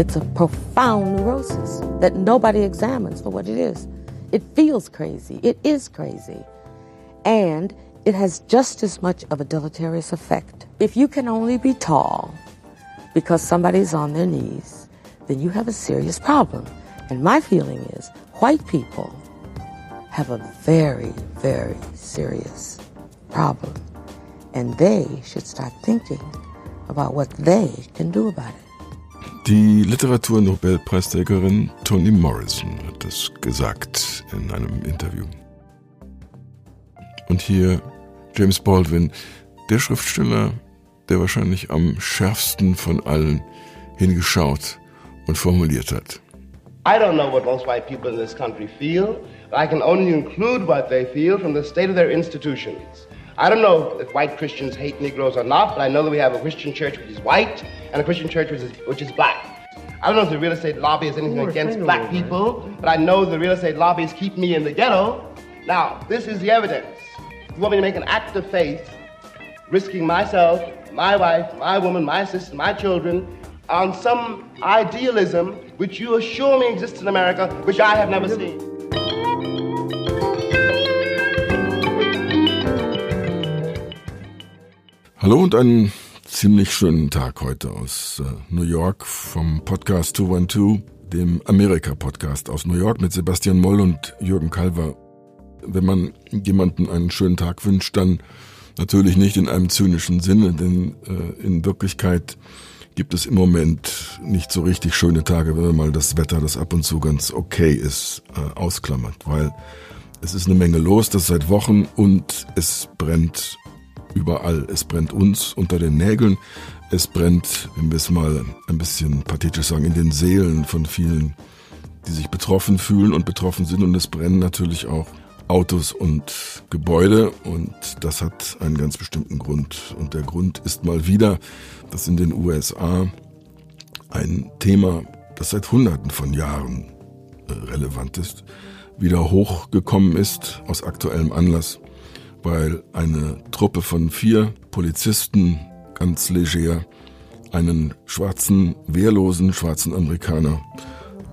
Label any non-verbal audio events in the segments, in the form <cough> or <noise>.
It's a profound neurosis that nobody examines for what it is. It feels crazy. It is crazy. And it has just as much of a deleterious effect. If you can only be tall because somebody's on their knees, then you have a serious problem. And my feeling is white people have a very, very serious problem. And they should start thinking about what they can do about it. Die Literaturnobelpreisträgerin Toni Morrison hat das gesagt in einem Interview. Und hier James Baldwin, der Schriftsteller, der wahrscheinlich am schärfsten von allen hingeschaut und formuliert hat. I don't know what most white people in this country feel. I can only include what they feel from the state of their institutions. I don't know if white Christians hate Negroes or not, but I know that we have a Christian church which is white and a Christian church which is, which is black. I don't know if the real estate lobby is anything against black people, but I know the real estate lobbies keep me in the ghetto. Now, this is the evidence. You want me to make an act of faith, risking myself, my wife, my woman, my sister, my children, on some idealism which you assure me exists in America, which I have never seen. Hallo und einen ziemlich schönen Tag heute aus äh, New York vom Podcast 212, dem Amerika-Podcast aus New York mit Sebastian Moll und Jürgen Kalver. Wenn man jemanden einen schönen Tag wünscht, dann natürlich nicht in einem zynischen Sinne, denn äh, in Wirklichkeit gibt es im Moment nicht so richtig schöne Tage, wenn man mal das Wetter, das ab und zu ganz okay ist, äh, ausklammert, weil es ist eine Menge los, das seit Wochen und es brennt überall. Es brennt uns unter den Nägeln. Es brennt, wenn wir es mal ein bisschen pathetisch sagen, in den Seelen von vielen, die sich betroffen fühlen und betroffen sind. Und es brennen natürlich auch Autos und Gebäude. Und das hat einen ganz bestimmten Grund. Und der Grund ist mal wieder, dass in den USA ein Thema, das seit Hunderten von Jahren äh, relevant ist, wieder hochgekommen ist aus aktuellem Anlass weil eine Truppe von vier Polizisten ganz leger einen schwarzen, wehrlosen schwarzen Amerikaner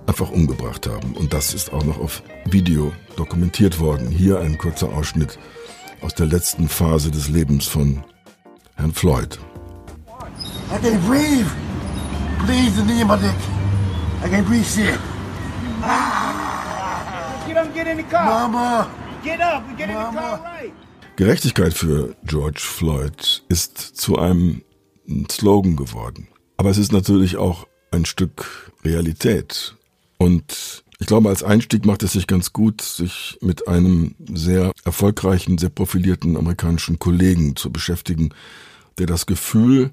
einfach umgebracht haben. Und das ist auch noch auf Video dokumentiert worden. Hier ein kurzer Ausschnitt aus der letzten Phase des Lebens von Herrn Floyd. I can't breathe. Please, the name of it. I can't breathe shit. Get up, get in the car. Mama. Get up get in the car Mama. right. Gerechtigkeit für George Floyd ist zu einem Slogan geworden. Aber es ist natürlich auch ein Stück Realität. Und ich glaube, als Einstieg macht es sich ganz gut, sich mit einem sehr erfolgreichen, sehr profilierten amerikanischen Kollegen zu beschäftigen, der das Gefühl,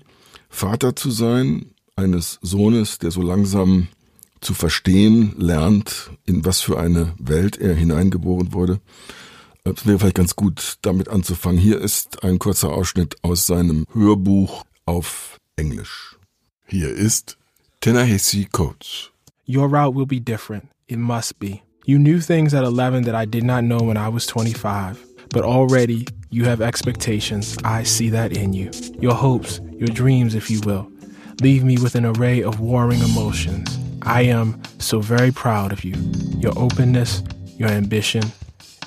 Vater zu sein, eines Sohnes, der so langsam zu verstehen lernt, in was für eine Welt er hineingeboren wurde, es wäre vielleicht ganz gut, damit anzufangen. Hier ist ein kurzer Ausschnitt aus seinem Hörbuch auf Englisch. Hier ist Ta-Nehisi Coates. Your route will be different. It must be. You knew things at 11 that I did not know when I was 25. But already, you have expectations. I see that in you. Your hopes, your dreams, if you will, leave me with an array of warring emotions. I am so very proud of you. Your openness, your ambition,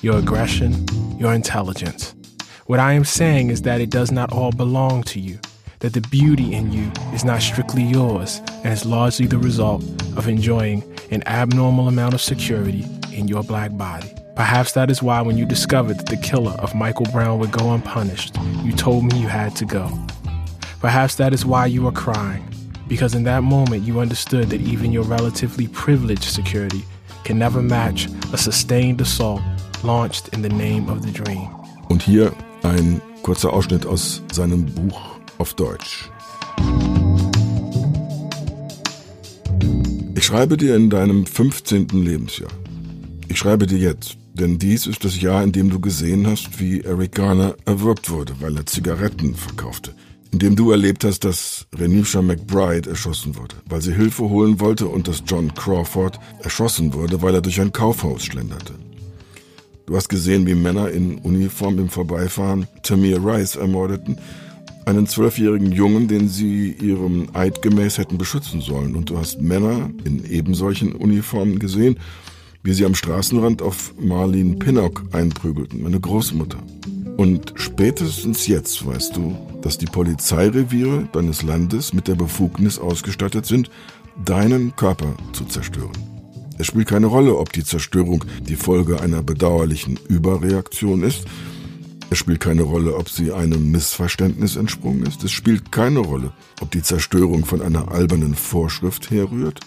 your aggression, your intelligence. What I am saying is that it does not all belong to you, that the beauty in you is not strictly yours and is largely the result of enjoying an abnormal amount of security in your black body. Perhaps that is why, when you discovered that the killer of Michael Brown would go unpunished, you told me you had to go. Perhaps that is why you are crying, because in that moment you understood that even your relatively privileged security can never match a sustained assault launched in the name of the dream. Und hier ein kurzer Ausschnitt aus seinem Buch auf Deutsch. Ich schreibe dir in deinem 15. Lebensjahr. Ich schreibe dir jetzt, denn dies ist das Jahr, in dem du gesehen hast, wie Eric Garner erwürgt wurde, weil er Zigaretten verkaufte. In dem du erlebt hast, dass Renisha McBride erschossen wurde, weil sie Hilfe holen wollte und dass John Crawford erschossen wurde, weil er durch ein Kaufhaus schlenderte. Du hast gesehen, wie Männer in Uniform im Vorbeifahren Tamir Rice ermordeten, einen zwölfjährigen Jungen, den sie ihrem Eid gemäß hätten beschützen sollen. Und du hast Männer in eben solchen Uniformen gesehen, wie sie am Straßenrand auf Marlene Pinnock einprügelten, meine Großmutter. Und spätestens jetzt weißt du, dass die Polizeireviere deines Landes mit der Befugnis ausgestattet sind, deinen Körper zu zerstören. Es spielt keine Rolle, ob die Zerstörung die Folge einer bedauerlichen Überreaktion ist. Es spielt keine Rolle, ob sie einem Missverständnis entsprungen ist. Es spielt keine Rolle, ob die Zerstörung von einer albernen Vorschrift herrührt.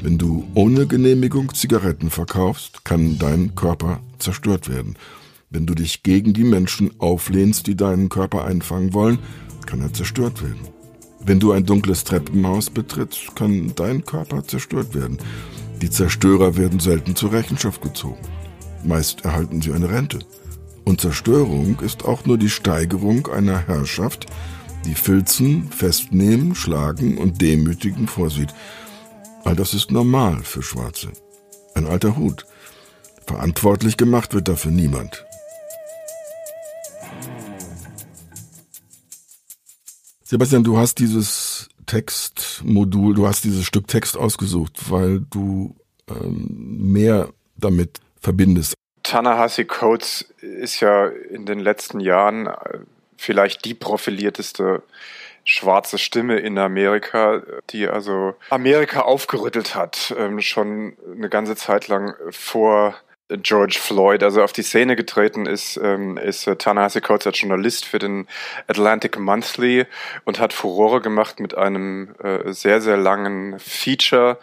Wenn du ohne Genehmigung Zigaretten verkaufst, kann dein Körper zerstört werden. Wenn du dich gegen die Menschen auflehnst, die deinen Körper einfangen wollen, kann er zerstört werden. Wenn du ein dunkles Treppenhaus betrittst, kann dein Körper zerstört werden. Die Zerstörer werden selten zur Rechenschaft gezogen. Meist erhalten sie eine Rente. Und Zerstörung ist auch nur die Steigerung einer Herrschaft, die Filzen, Festnehmen, Schlagen und Demütigen vorsieht. All das ist normal für Schwarze. Ein alter Hut. Verantwortlich gemacht wird dafür niemand. Sebastian, du hast dieses Textmodul, du hast dieses Stück Text ausgesucht, weil du ähm, mehr damit verbindest. Tanahasi Coates ist ja in den letzten Jahren äh, vielleicht die profilierteste schwarze Stimme in Amerika, die also Amerika aufgerüttelt hat, ähm, schon eine ganze Zeit lang vor George Floyd also auf die Szene getreten ist, ähm, ist äh, Ta-Nehisi Coates als Journalist für den Atlantic Monthly und hat Furore gemacht mit einem äh, sehr, sehr langen Feature,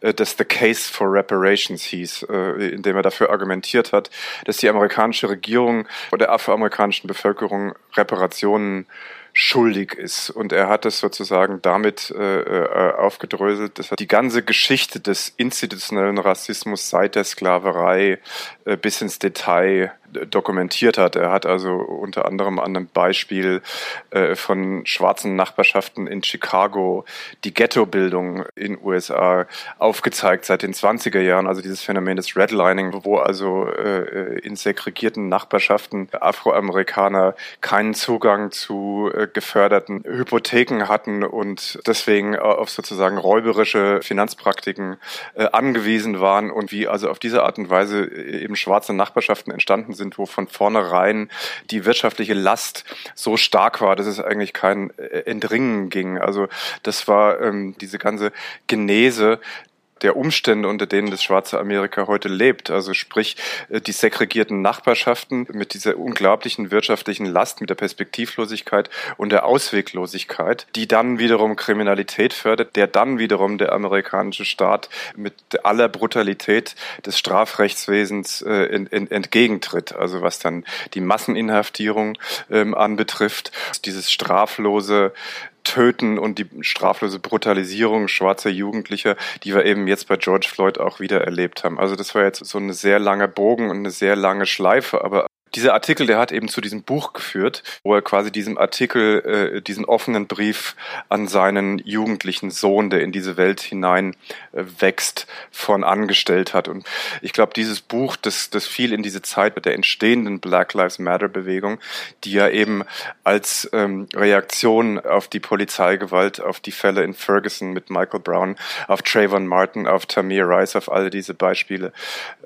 äh, das The Case for Reparations hieß, äh, in dem er dafür argumentiert hat, dass die amerikanische Regierung oder der afroamerikanischen Bevölkerung Reparationen schuldig ist. Und er hat es sozusagen damit äh, äh, aufgedröselt, dass er die ganze Geschichte des institutionellen Rassismus seit der Sklaverei äh, bis ins Detail dokumentiert hat. Er hat also unter anderem an einem Beispiel äh, von schwarzen Nachbarschaften in Chicago die Ghettobildung in USA aufgezeigt seit den 20er Jahren, also dieses Phänomen des Redlining, wo also äh, in segregierten Nachbarschaften Afroamerikaner keinen Zugang zu äh, geförderten Hypotheken hatten und deswegen auf sozusagen räuberische Finanzpraktiken angewiesen waren und wie also auf diese Art und Weise eben schwarze Nachbarschaften entstanden sind sind, wo von vornherein die wirtschaftliche Last so stark war, dass es eigentlich kein äh, Entringen ging. Also das war ähm, diese ganze Genese der Umstände, unter denen das schwarze Amerika heute lebt. Also sprich äh, die segregierten Nachbarschaften mit dieser unglaublichen wirtschaftlichen Last, mit der Perspektivlosigkeit und der Ausweglosigkeit, die dann wiederum Kriminalität fördert, der dann wiederum der amerikanische Staat mit aller Brutalität des Strafrechtswesens äh, entgegentritt. Also was dann die Masseninhaftierung ähm, anbetrifft, dieses straflose Töten und die straflose Brutalisierung schwarzer Jugendlicher, die wir eben jetzt bei George Floyd auch wieder erlebt haben. Also das war jetzt so eine sehr lange Bogen und eine sehr lange Schleife, aber dieser Artikel, der hat eben zu diesem Buch geführt, wo er quasi diesem Artikel, äh, diesen offenen Brief an seinen jugendlichen Sohn, der in diese Welt hinein äh, wächst, von angestellt hat. Und ich glaube, dieses Buch, das, das fiel in diese Zeit mit der entstehenden Black Lives Matter Bewegung, die ja eben als ähm, Reaktion auf die Polizeigewalt, auf die Fälle in Ferguson mit Michael Brown, auf Trayvon Martin, auf Tamir Rice, auf alle diese Beispiele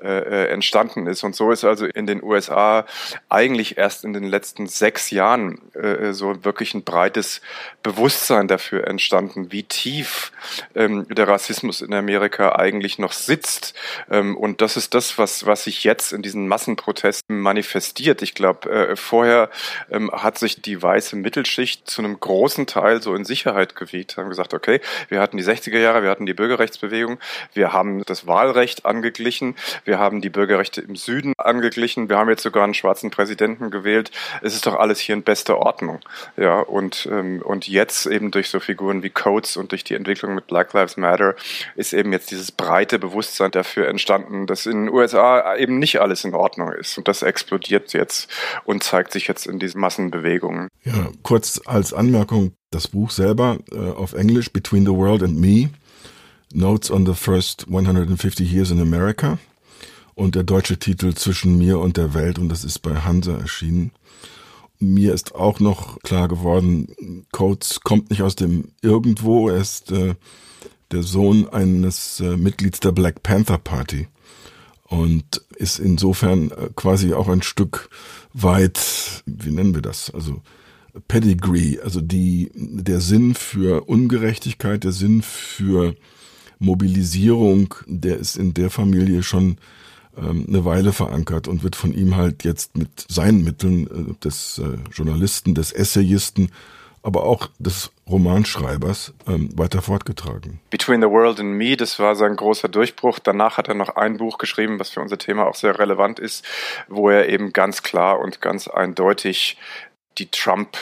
äh, äh entstanden ist. Und so ist also in den USA eigentlich erst in den letzten sechs Jahren äh, so wirklich ein breites Bewusstsein dafür entstanden, wie tief ähm, der Rassismus in Amerika eigentlich noch sitzt. Ähm, und das ist das, was, was sich jetzt in diesen Massenprotesten manifestiert. Ich glaube, äh, vorher ähm, hat sich die weiße Mittelschicht zu einem großen Teil so in Sicherheit gewiegt, haben gesagt, okay, wir hatten die 60er Jahre, wir hatten die Bürgerrechtsbewegung, wir haben das Wahlrecht angeglichen, wir haben die Bürgerrechte im Süden angeglichen, wir haben jetzt sogar einen schwarzen Präsidenten gewählt. Es ist doch alles hier in bester Ordnung. Ja, und, ähm, und jetzt eben durch so Figuren wie Coates und durch die Entwicklung mit Black Lives Matter ist eben jetzt dieses breite Bewusstsein dafür entstanden, dass in den USA eben nicht alles in Ordnung ist. Und das explodiert jetzt und zeigt sich jetzt in diesen Massenbewegungen. Ja, kurz als Anmerkung, das Buch selber äh, auf Englisch, Between the World and Me, Notes on the First 150 Years in America und der deutsche Titel Zwischen mir und der Welt und das ist bei Hansa erschienen. mir ist auch noch klar geworden, Coates kommt nicht aus dem Irgendwo, er ist äh, der Sohn eines äh, Mitglieds der Black Panther Party und ist insofern äh, quasi auch ein Stück weit, wie nennen wir das, also Pedigree, also die, der Sinn für Ungerechtigkeit, der Sinn für Mobilisierung, der ist in der Familie schon eine Weile verankert und wird von ihm halt jetzt mit seinen Mitteln äh, des äh, Journalisten, des Essayisten, aber auch des Romanschreibers ähm, weiter fortgetragen. Between the World and Me, das war sein großer Durchbruch. Danach hat er noch ein Buch geschrieben, was für unser Thema auch sehr relevant ist, wo er eben ganz klar und ganz eindeutig die Trump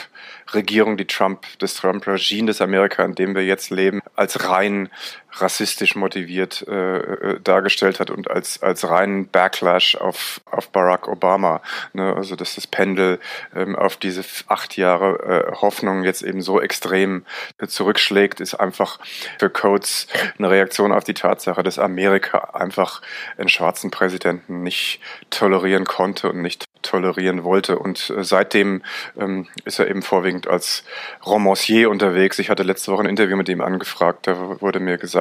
Regierung, die Trump, das Trump-Regime, das Amerika, in dem wir jetzt leben, als rein rassistisch motiviert äh, äh, dargestellt hat und als, als reinen Backlash auf, auf Barack Obama. Ne? Also dass das Pendel ähm, auf diese acht Jahre äh, Hoffnung jetzt eben so extrem äh, zurückschlägt, ist einfach für Coates eine Reaktion auf die Tatsache, dass Amerika einfach einen schwarzen Präsidenten nicht tolerieren konnte und nicht tolerieren wollte. Und äh, seitdem ähm, ist er eben vorwiegend als Romancier unterwegs. Ich hatte letzte Woche ein Interview mit ihm angefragt. Da wurde mir gesagt,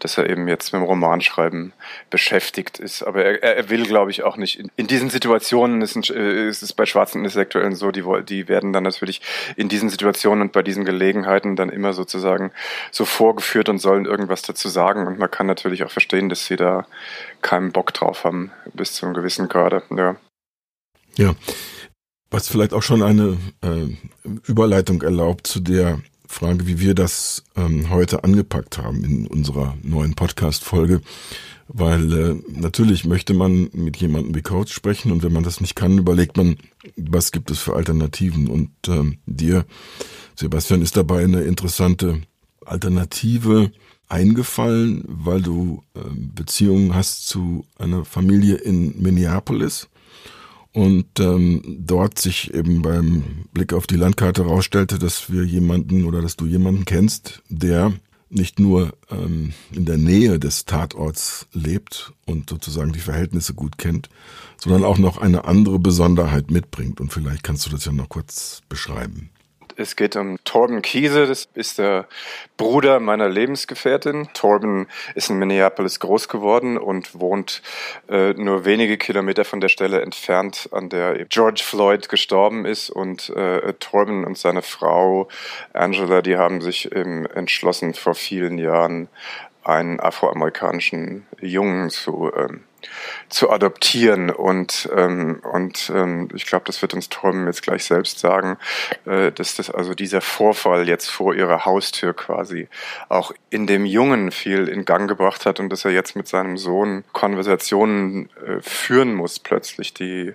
dass er eben jetzt mit dem Romanschreiben beschäftigt ist. Aber er, er will, glaube ich, auch nicht. In, in diesen Situationen ist, ein, äh, ist, es bei schwarzen Intellektuellen so, die, die werden dann natürlich in diesen Situationen und bei diesen Gelegenheiten dann immer sozusagen so vorgeführt und sollen irgendwas dazu sagen. Und man kann natürlich auch verstehen, dass sie da keinen Bock drauf haben, bis zu einem gewissen Grade. Ja. Ja, was vielleicht auch schon eine äh, Überleitung erlaubt zu der Frage, wie wir das ähm, heute angepackt haben in unserer neuen Podcast-Folge. Weil äh, natürlich möchte man mit jemandem wie Coach sprechen und wenn man das nicht kann, überlegt man, was gibt es für Alternativen. Und ähm, dir, Sebastian, ist dabei eine interessante Alternative eingefallen, weil du äh, Beziehungen hast zu einer Familie in Minneapolis und ähm, dort sich eben beim Blick auf die Landkarte herausstellte, dass wir jemanden oder dass du jemanden kennst, der nicht nur ähm, in der Nähe des Tatorts lebt und sozusagen die Verhältnisse gut kennt, sondern auch noch eine andere Besonderheit mitbringt. Und vielleicht kannst du das ja noch kurz beschreiben. Es geht um Torben Kiese, das ist der Bruder meiner Lebensgefährtin. Torben ist in Minneapolis groß geworden und wohnt äh, nur wenige Kilometer von der Stelle entfernt, an der George Floyd gestorben ist. Und äh, Torben und seine Frau Angela, die haben sich eben entschlossen, vor vielen Jahren einen afroamerikanischen Jungen zu ähm, zu adoptieren. Und, ähm, und ähm, ich glaube, das wird uns Torben jetzt gleich selbst sagen, äh, dass das also dieser Vorfall jetzt vor ihrer Haustür quasi auch in dem Jungen viel in Gang gebracht hat und dass er jetzt mit seinem Sohn Konversationen äh, führen muss plötzlich, die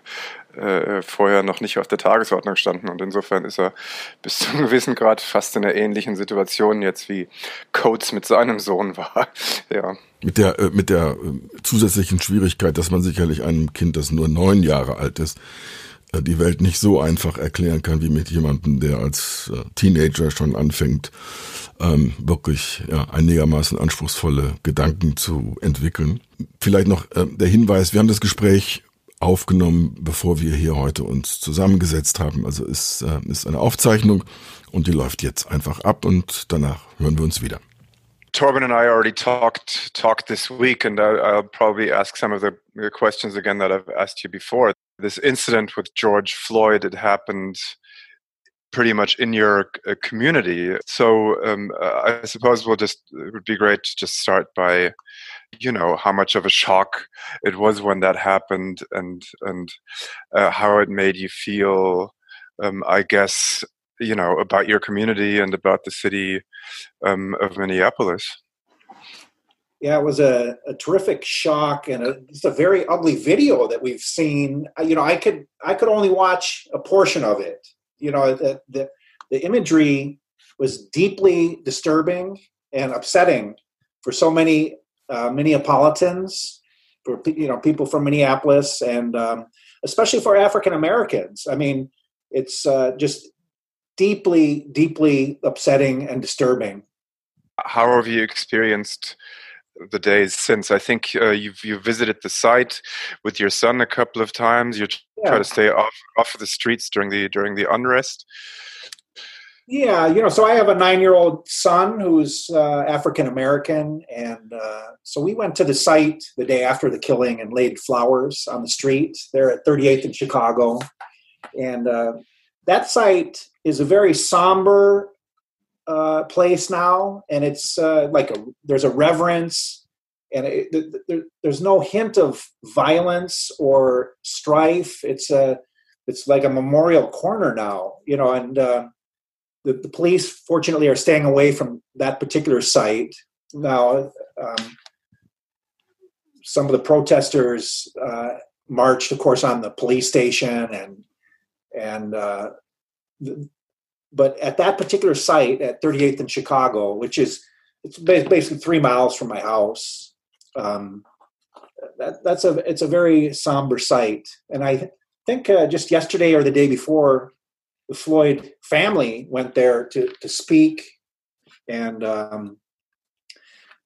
äh, vorher noch nicht auf der Tagesordnung standen. Und insofern ist er bis <laughs> zu einem gewissen Grad fast in einer ähnlichen Situation jetzt wie Coates mit seinem Sohn war. <laughs> ja. Mit der, äh, mit der äh, zusätzlichen Schwierigkeit, dass man sicherlich einem Kind, das nur neun Jahre alt ist, äh, die Welt nicht so einfach erklären kann wie mit jemandem, der als äh, Teenager schon anfängt, ähm, wirklich ja, einigermaßen anspruchsvolle Gedanken zu entwickeln. Vielleicht noch äh, der Hinweis, wir haben das Gespräch aufgenommen, bevor wir hier heute uns zusammengesetzt haben. Also ist, äh, ist eine Aufzeichnung und die läuft jetzt einfach ab und danach hören wir uns wieder. Torben and I already talked talked this week, and I, I'll probably ask some of the, the questions again that I've asked you before. This incident with George Floyd, it happened pretty much in your uh, community. So um, uh, I suppose we'll just it would be great to just start by you know how much of a shock it was when that happened and and uh, how it made you feel um, i guess you know about your community and about the city um, of minneapolis. Yeah it was a, a terrific shock and a, it's a very ugly video that we've seen. You know i could i could only watch a portion of it. You know the, the, the imagery was deeply disturbing and upsetting for so many uh, Minneapolitans, for you know people from Minneapolis, and um, especially for African Americans. I mean, it's uh, just deeply, deeply upsetting and disturbing. How have you experienced the days since. I think uh, you've you visited the site with your son a couple of times. You yeah. try to stay off off of the streets during the during the unrest. Yeah, you know, so I have a nine-year-old son who's uh, African American, and uh, so we went to the site the day after the killing and laid flowers on the street there at 38th in Chicago, and uh, that site is a very somber uh, place now, and it's uh, like a, there's a reverence, and it, there, there's no hint of violence or strife. It's a it's like a memorial corner now, you know, and uh, the, the police, fortunately, are staying away from that particular site. Now, um, some of the protesters uh, marched, of course, on the police station, and and uh, the, but at that particular site at 38th in Chicago, which is it's basically three miles from my house. Um, that, that's a it's a very somber site, and I think uh, just yesterday or the day before, the Floyd family went there to to speak, and um,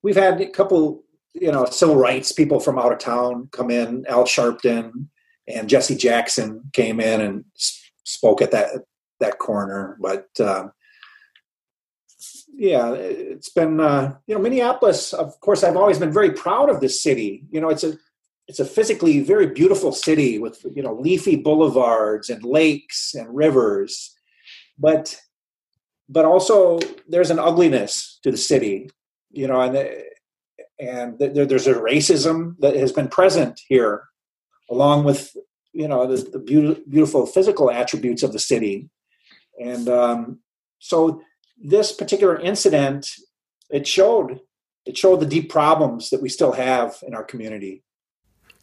we've had a couple, you know, civil rights people from out of town come in. Al Sharpton and Jesse Jackson came in and spoke at that that corner, but. Um, yeah, it's been uh, you know Minneapolis. Of course, I've always been very proud of this city. You know, it's a it's a physically very beautiful city with you know leafy boulevards and lakes and rivers. But but also there's an ugliness to the city you know and and there, there's a racism that has been present here along with you know the, the beautiful physical attributes of the city. And um, so this particular incident it showed it showed the deep problems that we still have in our community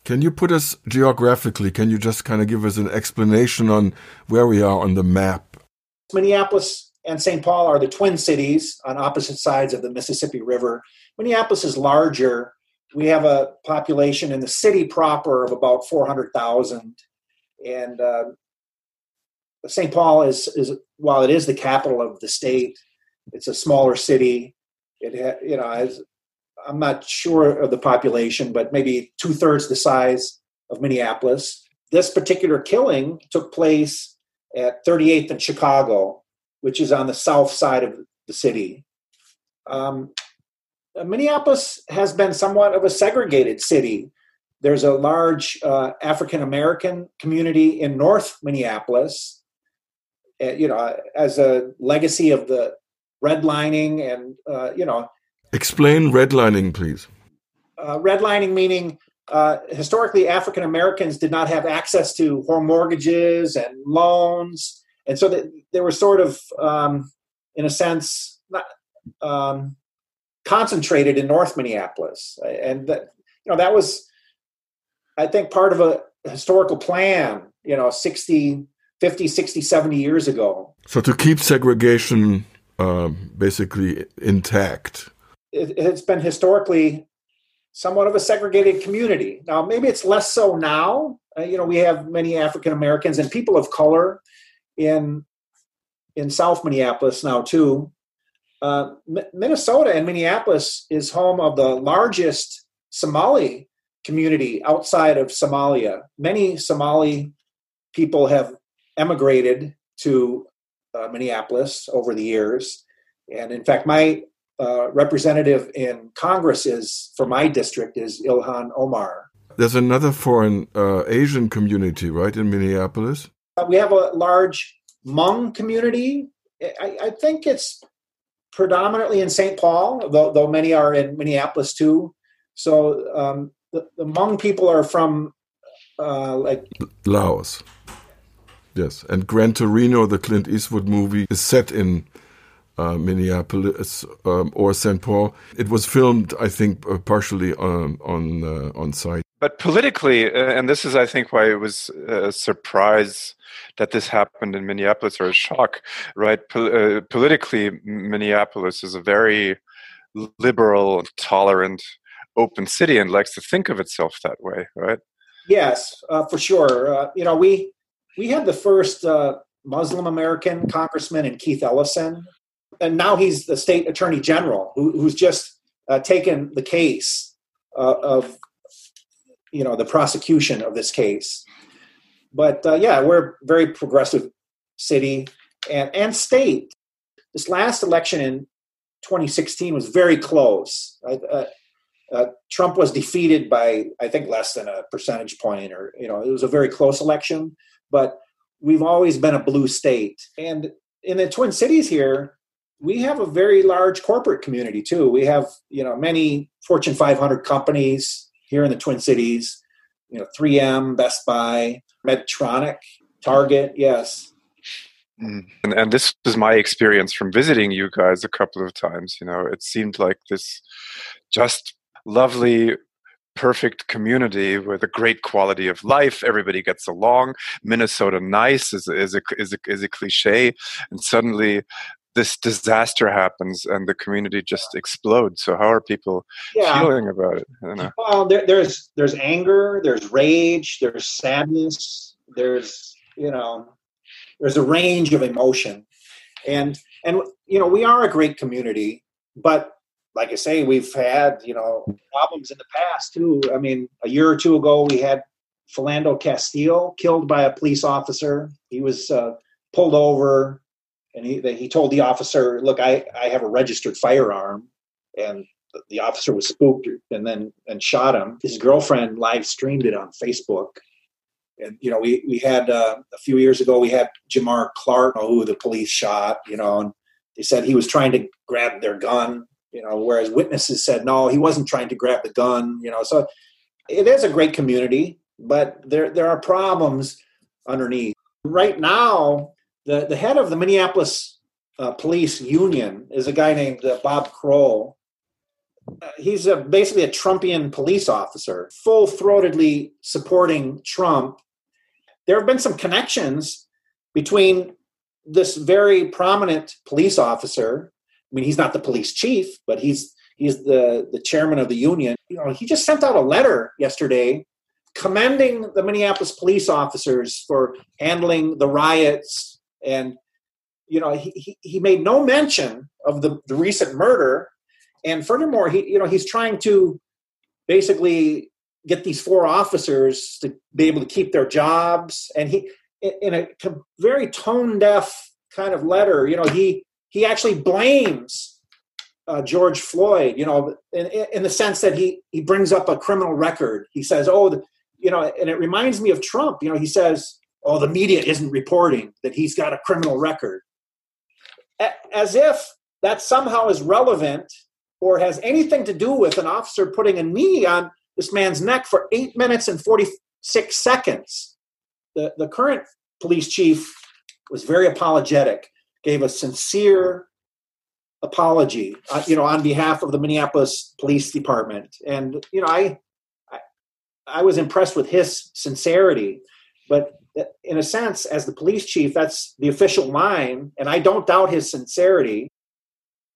can you put us geographically? Can you just kind of give us an explanation on where we are on the map? Minneapolis and St. Paul are the twin cities on opposite sides of the Mississippi River. Minneapolis is larger. We have a population in the city proper of about 400,000. And uh, St. Paul is, is, while it is the capital of the state, it's a smaller city. It ha, you know has I'm not sure of the population, but maybe two thirds the size of Minneapolis. This particular killing took place at 38th and Chicago, which is on the south side of the city. Um, Minneapolis has been somewhat of a segregated city. There's a large uh, African American community in North Minneapolis, uh, you know, as a legacy of the redlining and, uh, you know, Explain redlining, please. Uh, redlining meaning uh, historically African Americans did not have access to home mortgages and loans, and so that they were sort of, um, in a sense, not, um, concentrated in North Minneapolis, and that you know that was, I think, part of a historical plan. You know, 60, 50, 60, 70 years ago. So to keep segregation uh, basically intact it, has been historically somewhat of a segregated community. Now, maybe it's less so now. Uh, you know, we have many African Americans and people of color in in South Minneapolis now too. Uh, M- Minnesota and Minneapolis is home of the largest Somali community outside of Somalia. Many Somali people have emigrated to uh, Minneapolis over the years, and in fact, my uh, representative in Congress is for my district is Ilhan Omar. There's another foreign uh, Asian community, right, in Minneapolis. Uh, we have a large Hmong community. I, I think it's predominantly in St. Paul, though, though, many are in Minneapolis too. So um, the, the Hmong people are from uh, like Laos. Yes, and Gran Torino, the Clint Eastwood movie, is set in uh, Minneapolis um, or St. Paul. It was filmed, I think, uh, partially on on uh, on site. But politically, uh, and this is, I think, why it was a surprise that this happened in Minneapolis or a shock, right? Pol uh, politically, Minneapolis is a very liberal, tolerant, open city and likes to think of itself that way, right? Yes, uh, for sure. you know, we we had the first Muslim American congressman in Keith Ellison and now he's the state attorney general who, who's just uh, taken the case uh, of you know the prosecution of this case. But uh, yeah, we're a very progressive city and and state. This last election in 2016 was very close. Uh, uh, Trump was defeated by I think less than a percentage point, or you know, it was a very close election. But we've always been a blue state, and in the Twin Cities here, we have a very large corporate community too. We have you know many Fortune 500 companies here in the Twin Cities. You know, 3M, Best Buy, Medtronic, Target. Yes, Mm. And, and this is my experience from visiting you guys a couple of times. You know, it seemed like this just lovely perfect community with a great quality of life. Everybody gets along. Minnesota nice is, is, a, is, a, is a cliche. And suddenly this disaster happens and the community just explodes. So how are people yeah. feeling about it? Well, there, there's, there's anger, there's rage, there's sadness, there's, you know, there's a range of emotion and and you know we are a great community but like i say we've had you know problems in the past too i mean a year or two ago we had philando castile killed by a police officer he was uh, pulled over and he, he told the officer look i i have a registered firearm. And the officer was spooked and then and shot him. His girlfriend live streamed it on facebook. And you know we we had uh, a few years ago we had Jamar Clark who the police shot you know and they said he was trying to grab their gun you know whereas witnesses said no he wasn't trying to grab the gun you know. So it is a great community but there there are problems underneath. Right now the the head of the Minneapolis uh, police union is a guy named uh, Bob Kroll uh, he's a, basically a Trumpian police officer, full throatedly supporting Trump there have been some connections between this very prominent police officer. I mean, he's not the police chief, but he's he's the the chairman of the union. You know, he just sent out a letter yesterday commending the Minneapolis police officers for handling the riots and you know he, he, he made no mention of the, the recent murder and furthermore he you know he's trying to basically get these four officers to be able to keep their jobs. And he, in a very tone deaf kind of letter, you know, he he actually blames uh, George Floyd, you know, in, in the sense that he he brings up a criminal record. He says, "Oh, the, you know," and it reminds me of Trump. You know, he says, "Oh, the media isn't reporting that he's got a criminal record," as if that somehow is relevant or has anything to do with an officer putting a knee on this man's neck for eight minutes and 46 seconds. The, the current police chief was very apologetic, gave a sincere apology, uh, you know, on behalf of the Minneapolis Police Department. And, you know, I, I, I was impressed with his sincerity. But in a sense, as the police chief, that's the official line, and I don't doubt his sincerity.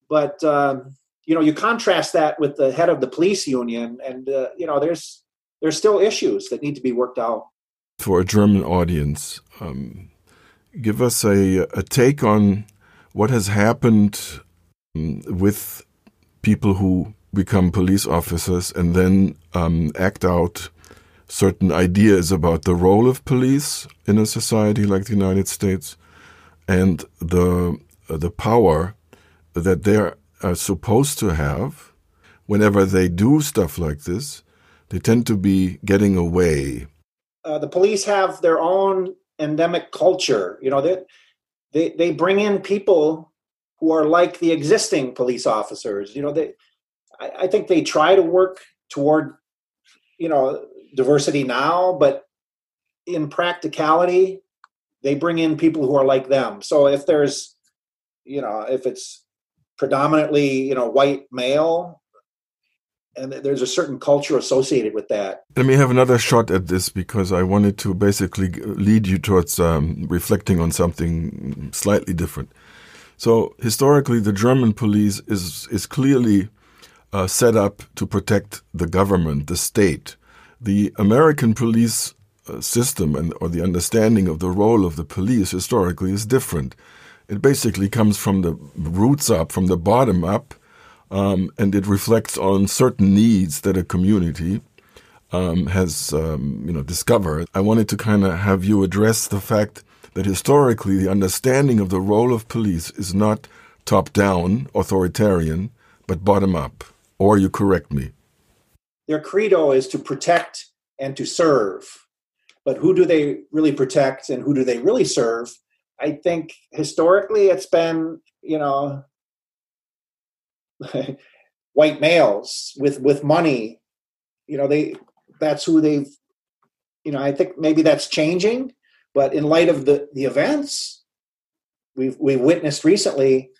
But um, you know you contrast that with the head of the police union and uh, you know there's there's still issues that need to be worked out for a german audience um, give us a, a take on what has happened um, with people who become police officers and then um, act out certain ideas about the role of police in a society like the United States and the uh, the power that they're are supposed to have, whenever they do stuff like this, they tend to be getting away. Uh, the police have their own endemic culture. You know, they, they, they bring in people who are like the existing police officers. You know, they, I, I think they try to work toward, you know, diversity now, but in practicality, they bring in people who are like them. So if there's, you know, if it's predominantly you know white male and there's a certain culture associated with that. Let me have another shot at this because I wanted to basically lead you towards um, reflecting on something slightly different. So historically, the German police is is clearly uh, set up to protect the government, the state. The American police uh, system and or the understanding of the role of the police historically is different. It basically comes from the roots up, from the bottom up. um, and it reflects on certain needs that a community um, has, um, you know, discovered. I wanted to kind of have you address the fact that historically the understanding of the role of police is not top down, authoritarian, but bottom up. Or you correct me. Their credo is to protect and to serve. But who do they really protect and who do they really serve? I think historically it's been, you know, <laughs> white males with with money. You know, they that's who they've you know, I think maybe that's changing, but in light of the the events we've we've witnessed recently,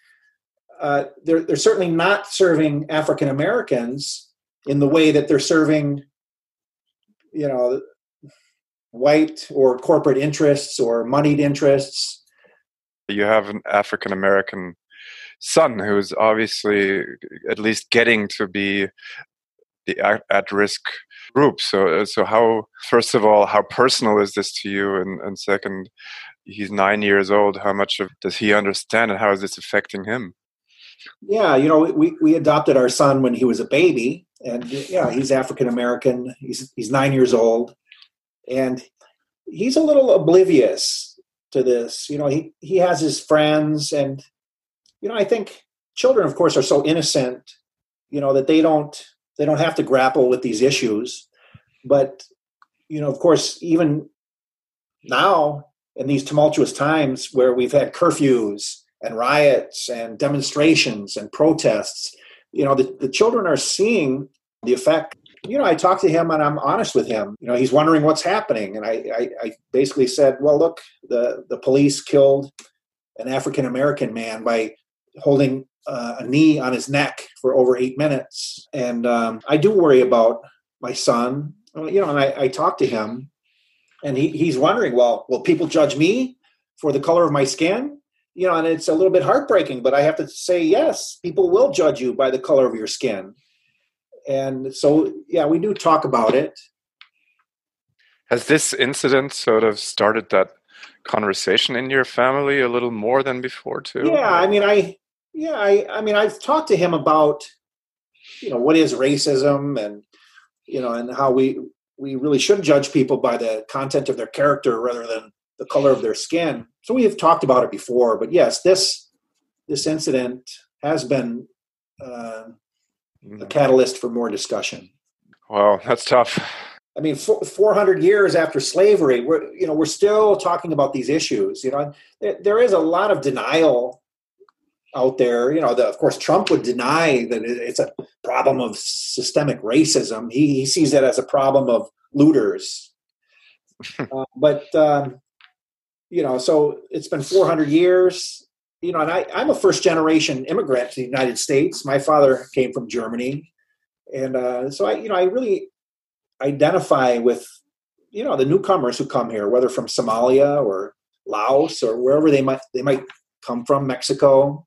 uh, they're they're certainly not serving African Americans in the way that they're serving, you know, white or corporate interests or moneyed interests. You have an African American son who's obviously at least getting to be the at risk group. So, uh, so how, first of all, how personal is this to you? And, and second, he's nine years old. How much of does he understand and how is this affecting him? Yeah, you know, we, we adopted our son when he was a baby, and yeah, he's African American. He's he's nine years old, and he's a little oblivious to this. You know, he he has his friends, and you know, I think children, of course, are so innocent. You know that they don't they don't have to grapple with these issues, but you know, of course, even now in these tumultuous times where we've had curfews and riots and demonstrations and protests, you know, the, the children are seeing the effect. You know, I talked to him and I'm honest with him. You know, he's wondering what's happening. And I, I, I basically said, well, look, the, the police killed an African American man by holding uh, a knee on his neck for over eight minutes. And um, I do worry about my son. You know, and I, I talked to him and he, he's wondering, well, will people judge me for the color of my skin? You know, and it's a little bit heartbreaking, but I have to say, yes, people will judge you by the color of your skin. And so, yeah, we do talk about it. Has this incident sort of started that conversation in your family a little more than before, too? Yeah, I mean, I, yeah, I, I mean, I've talked to him about, you know, what is racism and, you know, and how we, we really should judge people by the content of their character rather than the color of their skin. So we have talked about it before, but yes, this this incident has been uh, a catalyst for more discussion. Wow, that's tough. I mean, 400 years after slavery, we're you know we're still talking about these issues. You know, there is a lot of denial out there. You know, the, of course, Trump would deny that it's a problem of systemic racism. He, he sees it as a problem of looters. <laughs> uh, but um, you know, so it's been 400 years, you know, and I, I'm a first generation immigrant to the United States. My father came from Germany. And uh, so I, you know, I really identify with, you know, the newcomers who come here, whether from Somalia or Laos or wherever they might, they might come from, Mexico.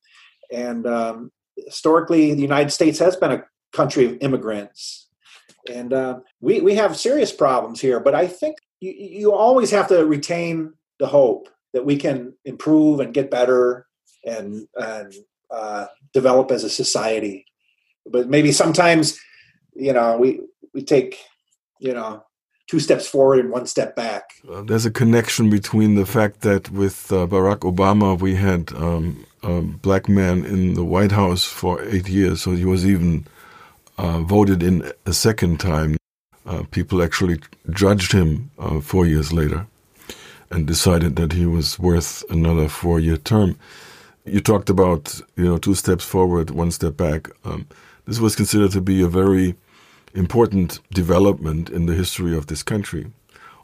And um, historically, the United States has been a country of immigrants. And uh, we, we have serious problems here, but I think you, you always have to retain the hope that we can improve and get better and and uh, develop as a society. But maybe sometimes, you know, we we take you know two steps forward and one step back. Uh, there's a connection between the fact that with uh, Barack Obama we had um, a black man in the White House for eight years, so he was even uh, voted in a second time. Uh, people actually judged him uh, four years later and decided that he was worth another four year term. You talked about, you know, two steps forward, one step back. Um, this was considered to be a very important development in the history of this country.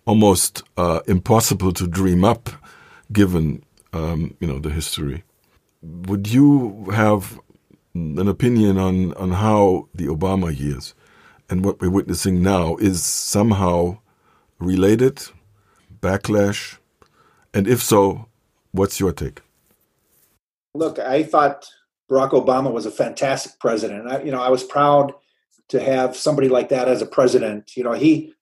Almost uh, impossible to dream up, given um, you know the history. Would you have an opinion on on how the Obama years and what we're witnessing now is somehow related backlash? And if so, what's your take? Look, I thought Barack Obama was a fantastic president. I, you know, I was proud to have somebody like that as a president. You know, he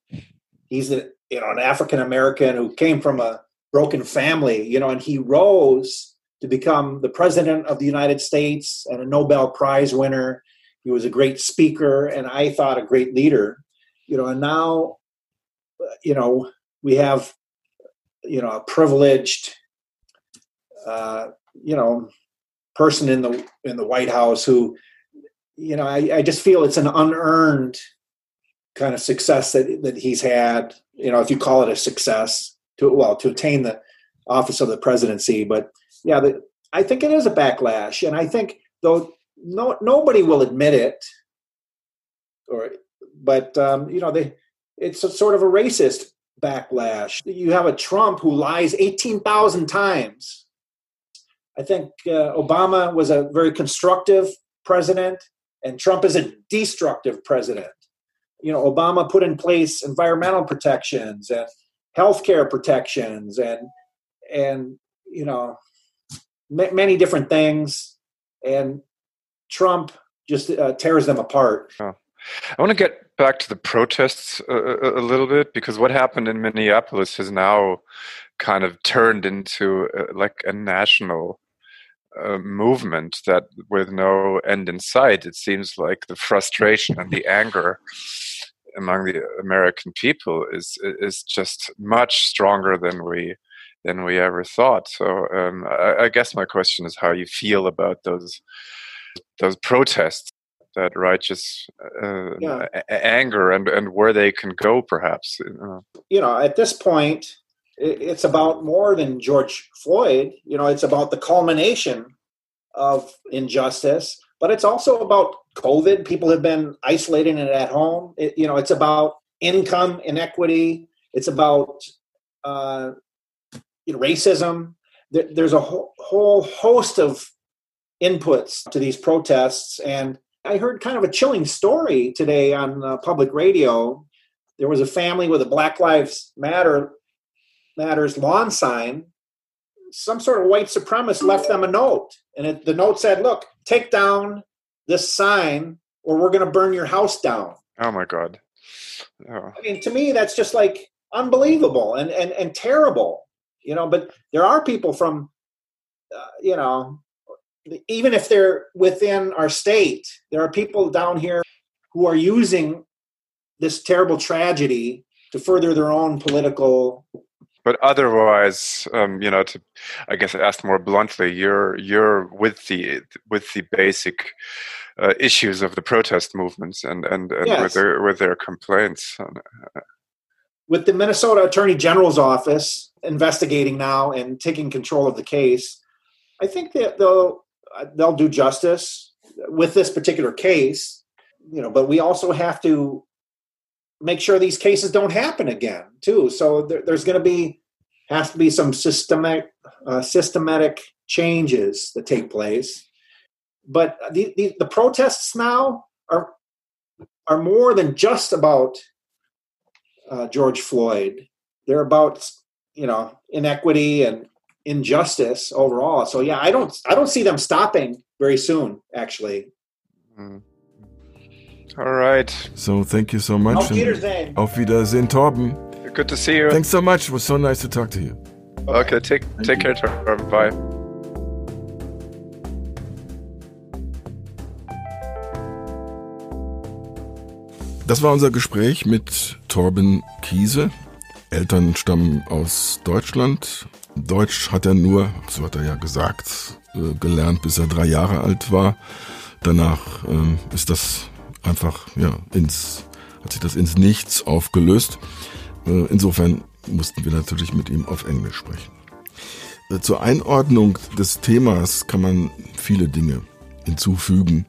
he's a, you know an African American who came from a broken family. You know, and he rose to become the president of the United States and a Nobel Prize winner. He was a great speaker, and I thought a great leader. You know, and now, you know, we have, you know, a privileged, uh, you know, person in the in the White House who, you know, I, I just feel it's an unearned kind of success that that he's had. You know, if you call it a success to well to attain the office of the presidency, but yeah, the, I think it is a backlash, and I think though no nobody will admit it, or but um, you know they it's a sort of a racist backlash. You have a Trump who lies eighteen thousand times. I think uh, Obama was a very constructive president, and Trump is a destructive president. You know, Obama put in place environmental protections and healthcare protections and and you know many different things, and Trump just uh, tears them apart. Oh. I want to get back to the protests a, a, little bit because what happened in Minneapolis has now kind of turned into uh, like a national uh, movement that with no end in sight. It seems like the frustration and the anger among the American people is is just much stronger than we than we ever thought. So um, I, I, guess my question is how you feel about those those protests, that righteous uh, yeah. a- anger, and and where they can go, perhaps. You know, at this point, it's about more than George Floyd. You know, it's about the culmination of injustice, but it's also about COVID. People have been isolating it at home. It, you know, it's about income inequity. It's about uh, you know, racism. There's a whole, whole host of inputs to these protests. And I heard kind of a chilling story today on uh, public radio. There was a family with a Black Lives Matter Matters lawn sign. Some sort of white supremacist left them a note, and it, the note said, "Look, take down this sign, or we're going to burn your house down." Oh my God! Oh. I mean, to me, that's just like unbelievable and and and terrible you know but there are people from uh, you know even if they're within our state there are people down here who are using this terrible tragedy to further their own political but otherwise um, you know to i guess asked more bluntly you're you're with the with the basic uh, issues of the protest movements and and, and yes. with their with their complaints with the minnesota attorney general's office investigating now and taking control of the case. I think that they'll they'll do justice with this particular case, you know. But we also have to make sure these cases don't happen again, too. So there, there's going to be has to be some systematic uh, systematic changes that take place. But the, the, the protests now are are more than just about uh, George Floyd. They're about you know inequity and injustice overall. So yeah, I don't I don't see them stopping very soon. Actually. Mm. All right. So thank you so much. Auf Wiedersehen. Auf Wiedersehen, Torben. Good to see you. Thanks so much. It was so nice to talk to you. Okay, take thank take you. care, Torben. Bye. Das war unser Gespräch mit Torben Kiese. Eltern stammen aus Deutschland. Deutsch hat er nur, so hat er ja gesagt, äh, gelernt, bis er drei Jahre alt war. Danach ähm, ist das einfach, ja, ins, hat sich das ins Nichts aufgelöst. Äh, insofern mussten wir natürlich mit ihm auf Englisch sprechen. Äh, zur Einordnung des Themas kann man viele Dinge hinzufügen.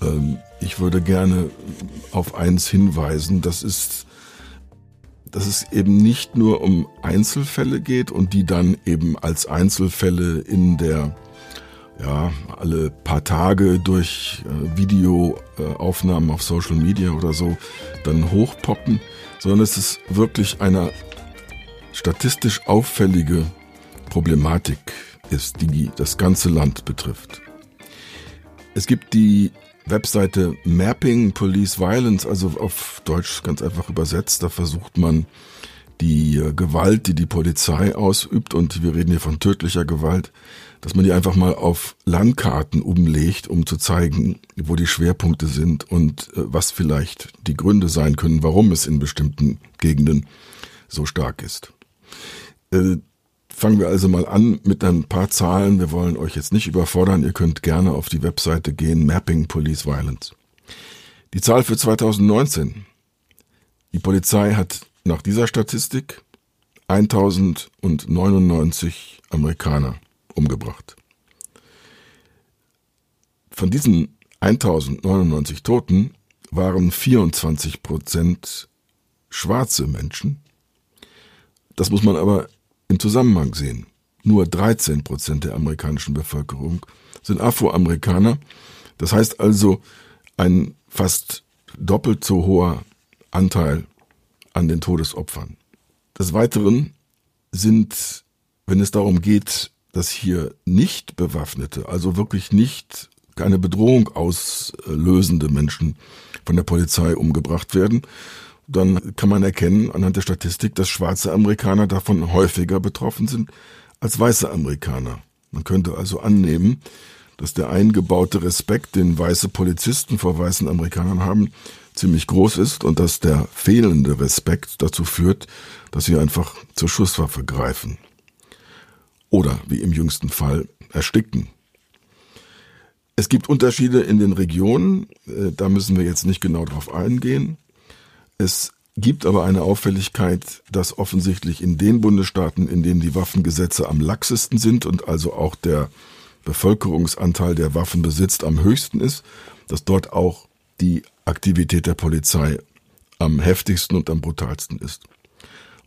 Ähm, ich würde gerne auf eins hinweisen, das ist dass es eben nicht nur um Einzelfälle geht und die dann eben als Einzelfälle in der ja, alle paar Tage durch äh, Videoaufnahmen auf Social Media oder so dann hochpoppen, sondern es ist wirklich eine statistisch auffällige Problematik ist, die das ganze Land betrifft. Es gibt die Webseite Mapping Police Violence, also auf Deutsch ganz einfach übersetzt. Da versucht man die äh, Gewalt, die die Polizei ausübt, und wir reden hier von tödlicher Gewalt, dass man die einfach mal auf Landkarten umlegt, um zu zeigen, wo die Schwerpunkte sind und äh, was vielleicht die Gründe sein können, warum es in bestimmten Gegenden so stark ist. Fangen wir also mal an mit ein paar Zahlen. Wir wollen euch jetzt nicht überfordern. Ihr könnt gerne auf die Webseite gehen, Mapping Police Violence. Die Zahl für 2019. Die Polizei hat nach dieser Statistik 1099 Amerikaner umgebracht. Von diesen 1099 Toten waren 24 Prozent schwarze Menschen. Das muss man aber im Zusammenhang sehen. Nur 13 Prozent der amerikanischen Bevölkerung sind Afroamerikaner. Das heißt also ein fast doppelt so hoher Anteil an den Todesopfern. Des Weiteren sind, wenn es darum geht, dass hier nicht bewaffnete, also wirklich nicht keine Bedrohung auslösende Menschen von der Polizei umgebracht werden, dann kann man erkennen anhand der Statistik, dass schwarze Amerikaner davon häufiger betroffen sind als weiße Amerikaner. Man könnte also annehmen, dass der eingebaute Respekt, den weiße Polizisten vor weißen Amerikanern haben, ziemlich groß ist und dass der fehlende Respekt dazu führt, dass sie einfach zur Schusswaffe greifen. Oder, wie im jüngsten Fall, ersticken. Es gibt Unterschiede in den Regionen, äh, da müssen wir jetzt nicht genau drauf eingehen. Es gibt aber eine Auffälligkeit, dass offensichtlich in den Bundesstaaten, in denen die Waffengesetze am laxesten sind und also auch der Bevölkerungsanteil, der Waffen besitzt, am höchsten ist, dass dort auch die Aktivität der Polizei am heftigsten und am brutalsten ist.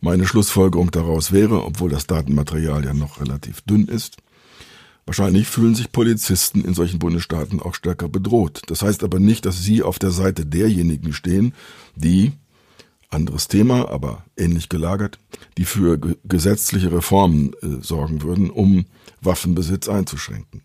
Meine Schlussfolgerung daraus wäre, obwohl das Datenmaterial ja noch relativ dünn ist, wahrscheinlich fühlen sich Polizisten in solchen Bundesstaaten auch stärker bedroht. Das heißt aber nicht, dass sie auf der Seite derjenigen stehen, die anderes Thema, aber ähnlich gelagert, die für gesetzliche Reformen äh, sorgen würden, um Waffenbesitz einzuschränken.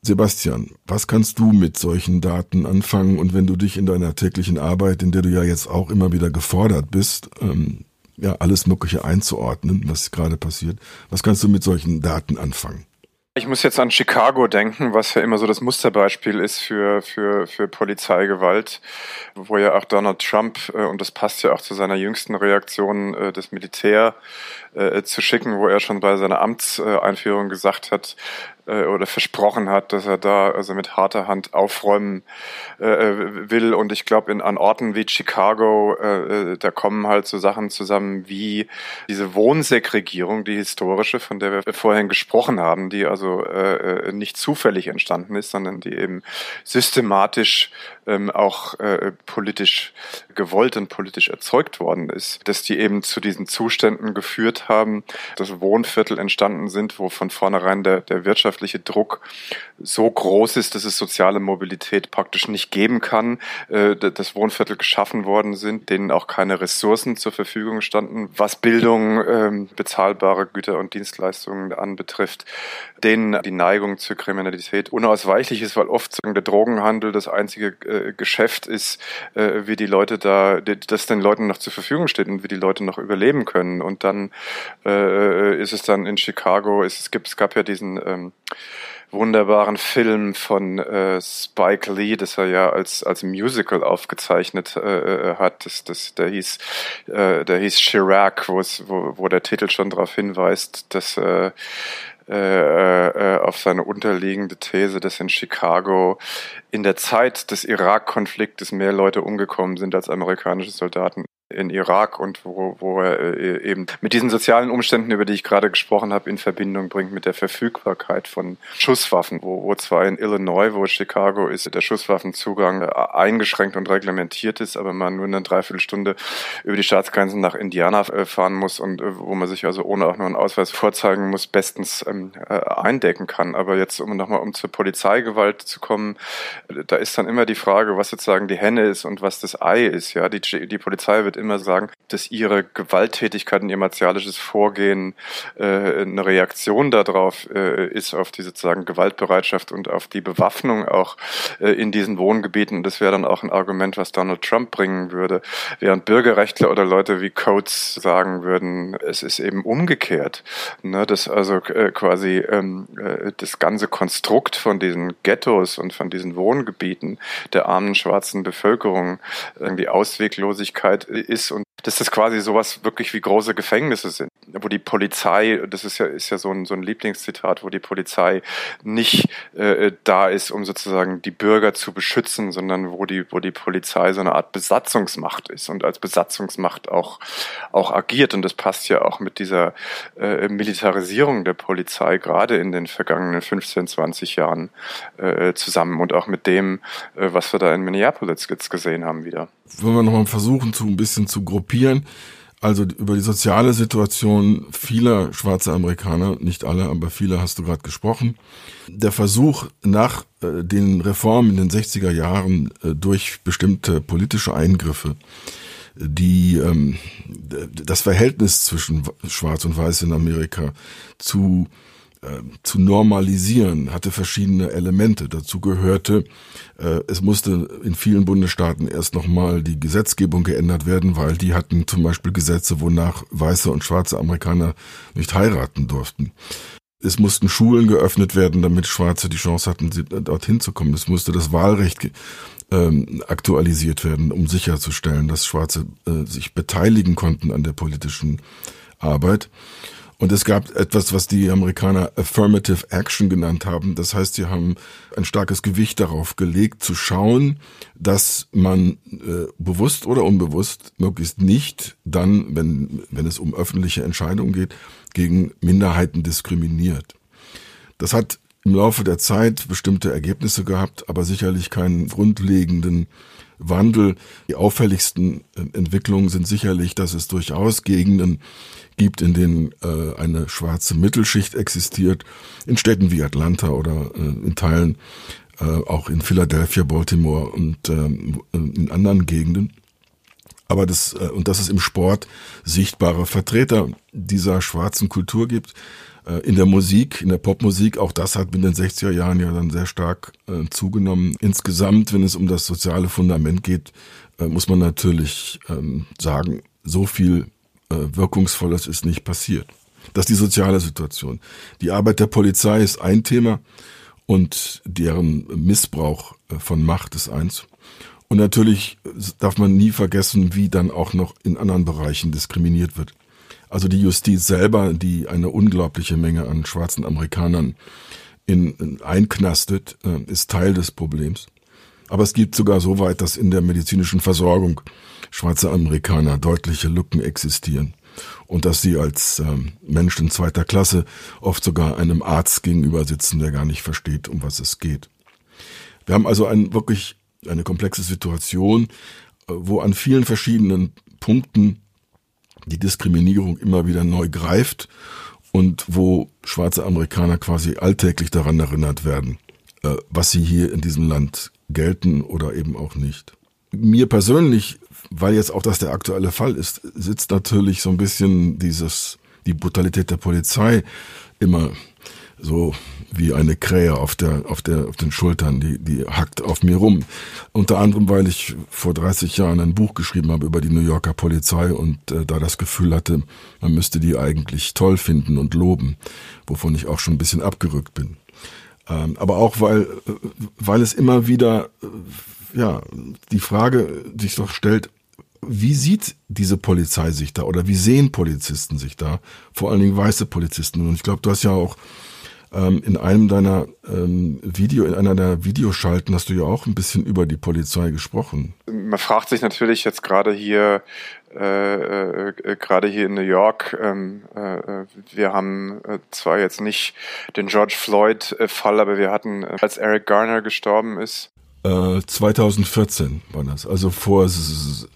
Sebastian, was kannst du mit solchen Daten anfangen und wenn du dich in deiner täglichen Arbeit, in der du ja jetzt auch immer wieder gefordert bist, ähm, ja, alles Mögliche einzuordnen, was gerade passiert, was kannst du mit solchen Daten anfangen? Ich muss jetzt an Chicago denken, was ja immer so das Musterbeispiel ist für, für, für Polizeigewalt, wo ja auch Donald Trump, äh, und das passt ja auch zu seiner jüngsten Reaktion, äh, das Militär äh, zu schicken, wo er schon bei seiner Amtseinführung gesagt hat, äh, oder versprochen hat, dass er da also mit harter Hand aufräumen äh, will. Und ich glaube, an Orten wie Chicago, äh, da kommen halt so Sachen zusammen wie diese Wohnsegregierung, die historische, von der wir vorhin gesprochen haben, die also äh, nicht zufällig entstanden ist, sondern die eben systematisch ähm, auch äh, politisch gewollt und politisch erzeugt worden ist, dass die eben zu diesen Zuständen geführt haben, dass Wohnviertel entstanden sind, wo von vornherein der, der wirtschaftliche Druck so groß ist, dass es soziale Mobilität praktisch nicht geben kann, äh, dass Wohnviertel geschaffen worden sind, denen auch keine Ressourcen zur Verfügung standen, was Bildung, äh, bezahlbare Güter und Dienstleistungen anbetrifft, denen die Neigung zur Kriminalität unausweichlich ist, weil oft der Drogenhandel das einzige äh, Geschäft ist, äh, wie die Leute da, das den Leuten noch zur Verfügung steht und wie die Leute noch überleben können. Und dann äh, ist es dann in Chicago, es, gibt, es gab ja diesen ähm, wunderbaren Film von äh, Spike Lee, das er ja als als Musical aufgezeichnet äh, hat. Das, das, der hieß äh, der hieß Chirac, wo, wo der Titel schon darauf hinweist, dass äh, äh, äh, auf seine unterliegende These, dass in Chicago in der Zeit des Irak-Konfliktes mehr Leute umgekommen sind als amerikanische Soldaten in Irak und wo, wo er äh, eben mit diesen sozialen Umständen, über die ich gerade gesprochen habe, in Verbindung bringt mit der Verfügbarkeit von Schusswaffen, wo, wo zwar in Illinois, wo Chicago ist, der Schusswaffenzugang äh, eingeschränkt und reglementiert ist, aber man nur eine Dreiviertelstunde über die Staatsgrenzen nach Indiana äh, fahren muss und wo man sich also ohne auch nur einen Ausweis vorzeigen muss, bestens ähm, eindecken kann. Aber jetzt, um nochmal um zur Polizeigewalt zu kommen, da ist dann immer die Frage, was sozusagen die Henne ist und was das Ei ist. Ja, die, die Polizei wird immer sagen, dass ihre Gewalttätigkeit und ihr martialisches Vorgehen äh, eine Reaktion darauf äh, ist, auf die sozusagen Gewaltbereitschaft und auf die Bewaffnung auch äh, in diesen Wohngebieten. Und das wäre dann auch ein Argument, was Donald Trump bringen würde. Während Bürgerrechtler oder Leute wie Coates sagen würden, es ist eben umgekehrt. Ne, dass also äh, quasi ähm, äh, das ganze Konstrukt von diesen Ghettos und von diesen Wohngebieten der armen schwarzen Bevölkerung irgendwie Ausweglosigkeit ist und dass das quasi sowas wirklich wie große Gefängnisse sind, wo die Polizei, das ist ja, ist ja so ein, so ein Lieblingszitat, wo die Polizei nicht äh, da ist, um sozusagen die Bürger zu beschützen, sondern wo die, wo die Polizei so eine Art Besatzungsmacht ist und als Besatzungsmacht auch, auch agiert. Und das passt ja auch mit dieser äh, Militarisierung der Polizei gerade in den vergangenen 15, 20 Jahren äh, zusammen und auch mit dem, äh, was wir da in Minneapolis jetzt gesehen haben wieder. Wenn wir nochmal versuchen, zu ein bisschen zu gruppieren, also über die soziale Situation vieler schwarzer Amerikaner, nicht alle, aber viele hast du gerade gesprochen. Der Versuch nach äh, den Reformen in den 60er Jahren äh, durch bestimmte politische Eingriffe, die ähm, das Verhältnis zwischen Schwarz und Weiß in Amerika zu äh, zu normalisieren, hatte verschiedene Elemente. Dazu gehörte, äh, es musste in vielen Bundesstaaten erst nochmal die Gesetzgebung geändert werden, weil die hatten zum Beispiel Gesetze, wonach weiße und schwarze Amerikaner nicht heiraten durften. Es mussten Schulen geöffnet werden, damit Schwarze die Chance hatten, dorthin zu kommen. Es musste das Wahlrecht ähm, aktualisiert werden, um sicherzustellen, dass Schwarze äh, sich beteiligen konnten an der politischen Arbeit. Und es gab etwas, was die Amerikaner Affirmative Action genannt haben. Das heißt, sie haben ein starkes Gewicht darauf gelegt, zu schauen, dass man äh, bewusst oder unbewusst möglichst nicht dann, wenn, wenn es um öffentliche Entscheidungen geht, gegen Minderheiten diskriminiert. Das hat im Laufe der Zeit bestimmte Ergebnisse gehabt, aber sicherlich keinen grundlegenden Wandel. Die auffälligsten äh, Entwicklungen sind sicherlich, dass es durchaus Gegenden gibt, in denen äh, eine schwarze Mittelschicht existiert, in Städten wie Atlanta oder äh, in Teilen äh, auch in Philadelphia, Baltimore und äh, in anderen Gegenden. Aber das, äh, und dass es im Sport sichtbare Vertreter dieser schwarzen Kultur gibt, in der Musik, in der Popmusik, auch das hat in den 60er Jahren ja dann sehr stark äh, zugenommen. Insgesamt, wenn es um das soziale Fundament geht, äh, muss man natürlich ähm, sagen, so viel äh, Wirkungsvolles ist nicht passiert. Das ist die soziale Situation. Die Arbeit der Polizei ist ein Thema und deren Missbrauch äh, von Macht ist eins. Und natürlich darf man nie vergessen, wie dann auch noch in anderen Bereichen diskriminiert wird. Also die Justiz selber, die eine unglaubliche Menge an schwarzen Amerikanern in, in einknastet, äh, ist Teil des Problems. Aber es gibt sogar so weit, dass in der medizinischen Versorgung schwarze Amerikaner deutliche Lücken existieren und dass sie als ähm, Menschen zweiter Klasse oft sogar einem Arzt gegenüber sitzen, der gar nicht versteht, um was es geht. Wir haben also ein, wirklich eine komplexe Situation, äh, wo an vielen verschiedenen Punkten die Diskriminierung immer wieder neu greift und wo schwarze Amerikaner quasi alltäglich daran erinnert werden, äh, was sie hier in diesem Land gelten oder eben auch nicht. Mir persönlich, weil jetzt auch das der aktuelle Fall ist, sitzt natürlich so ein bisschen dieses, die Brutalität der Polizei immer so wie eine Krähe auf der, auf der, auf den Schultern, die, die hackt auf mir rum. Unter anderem, weil ich vor 30 Jahren ein Buch geschrieben habe über die New Yorker Polizei und äh, da das Gefühl hatte, man müsste die eigentlich toll finden und loben, wovon ich auch schon ein bisschen abgerückt bin. Ähm, aber auch, weil, äh, weil es immer wieder, äh, ja, die Frage sich doch stellt, wie sieht diese Polizei sich da oder wie sehen Polizisten sich da? Vor allen Dingen weiße Polizisten. Und ich glaube, du hast ja auch ähm, in einem deiner ähm, Video, in einer der Videoschalten hast du ja auch ein bisschen über die Polizei gesprochen. Man fragt sich natürlich jetzt gerade hier, äh, äh, gerade hier in New York, ähm, äh, wir haben äh, zwar jetzt nicht den George Floyd-Fall, aber wir hatten, äh, als Eric Garner gestorben ist. 2014 äh, war das, also vor,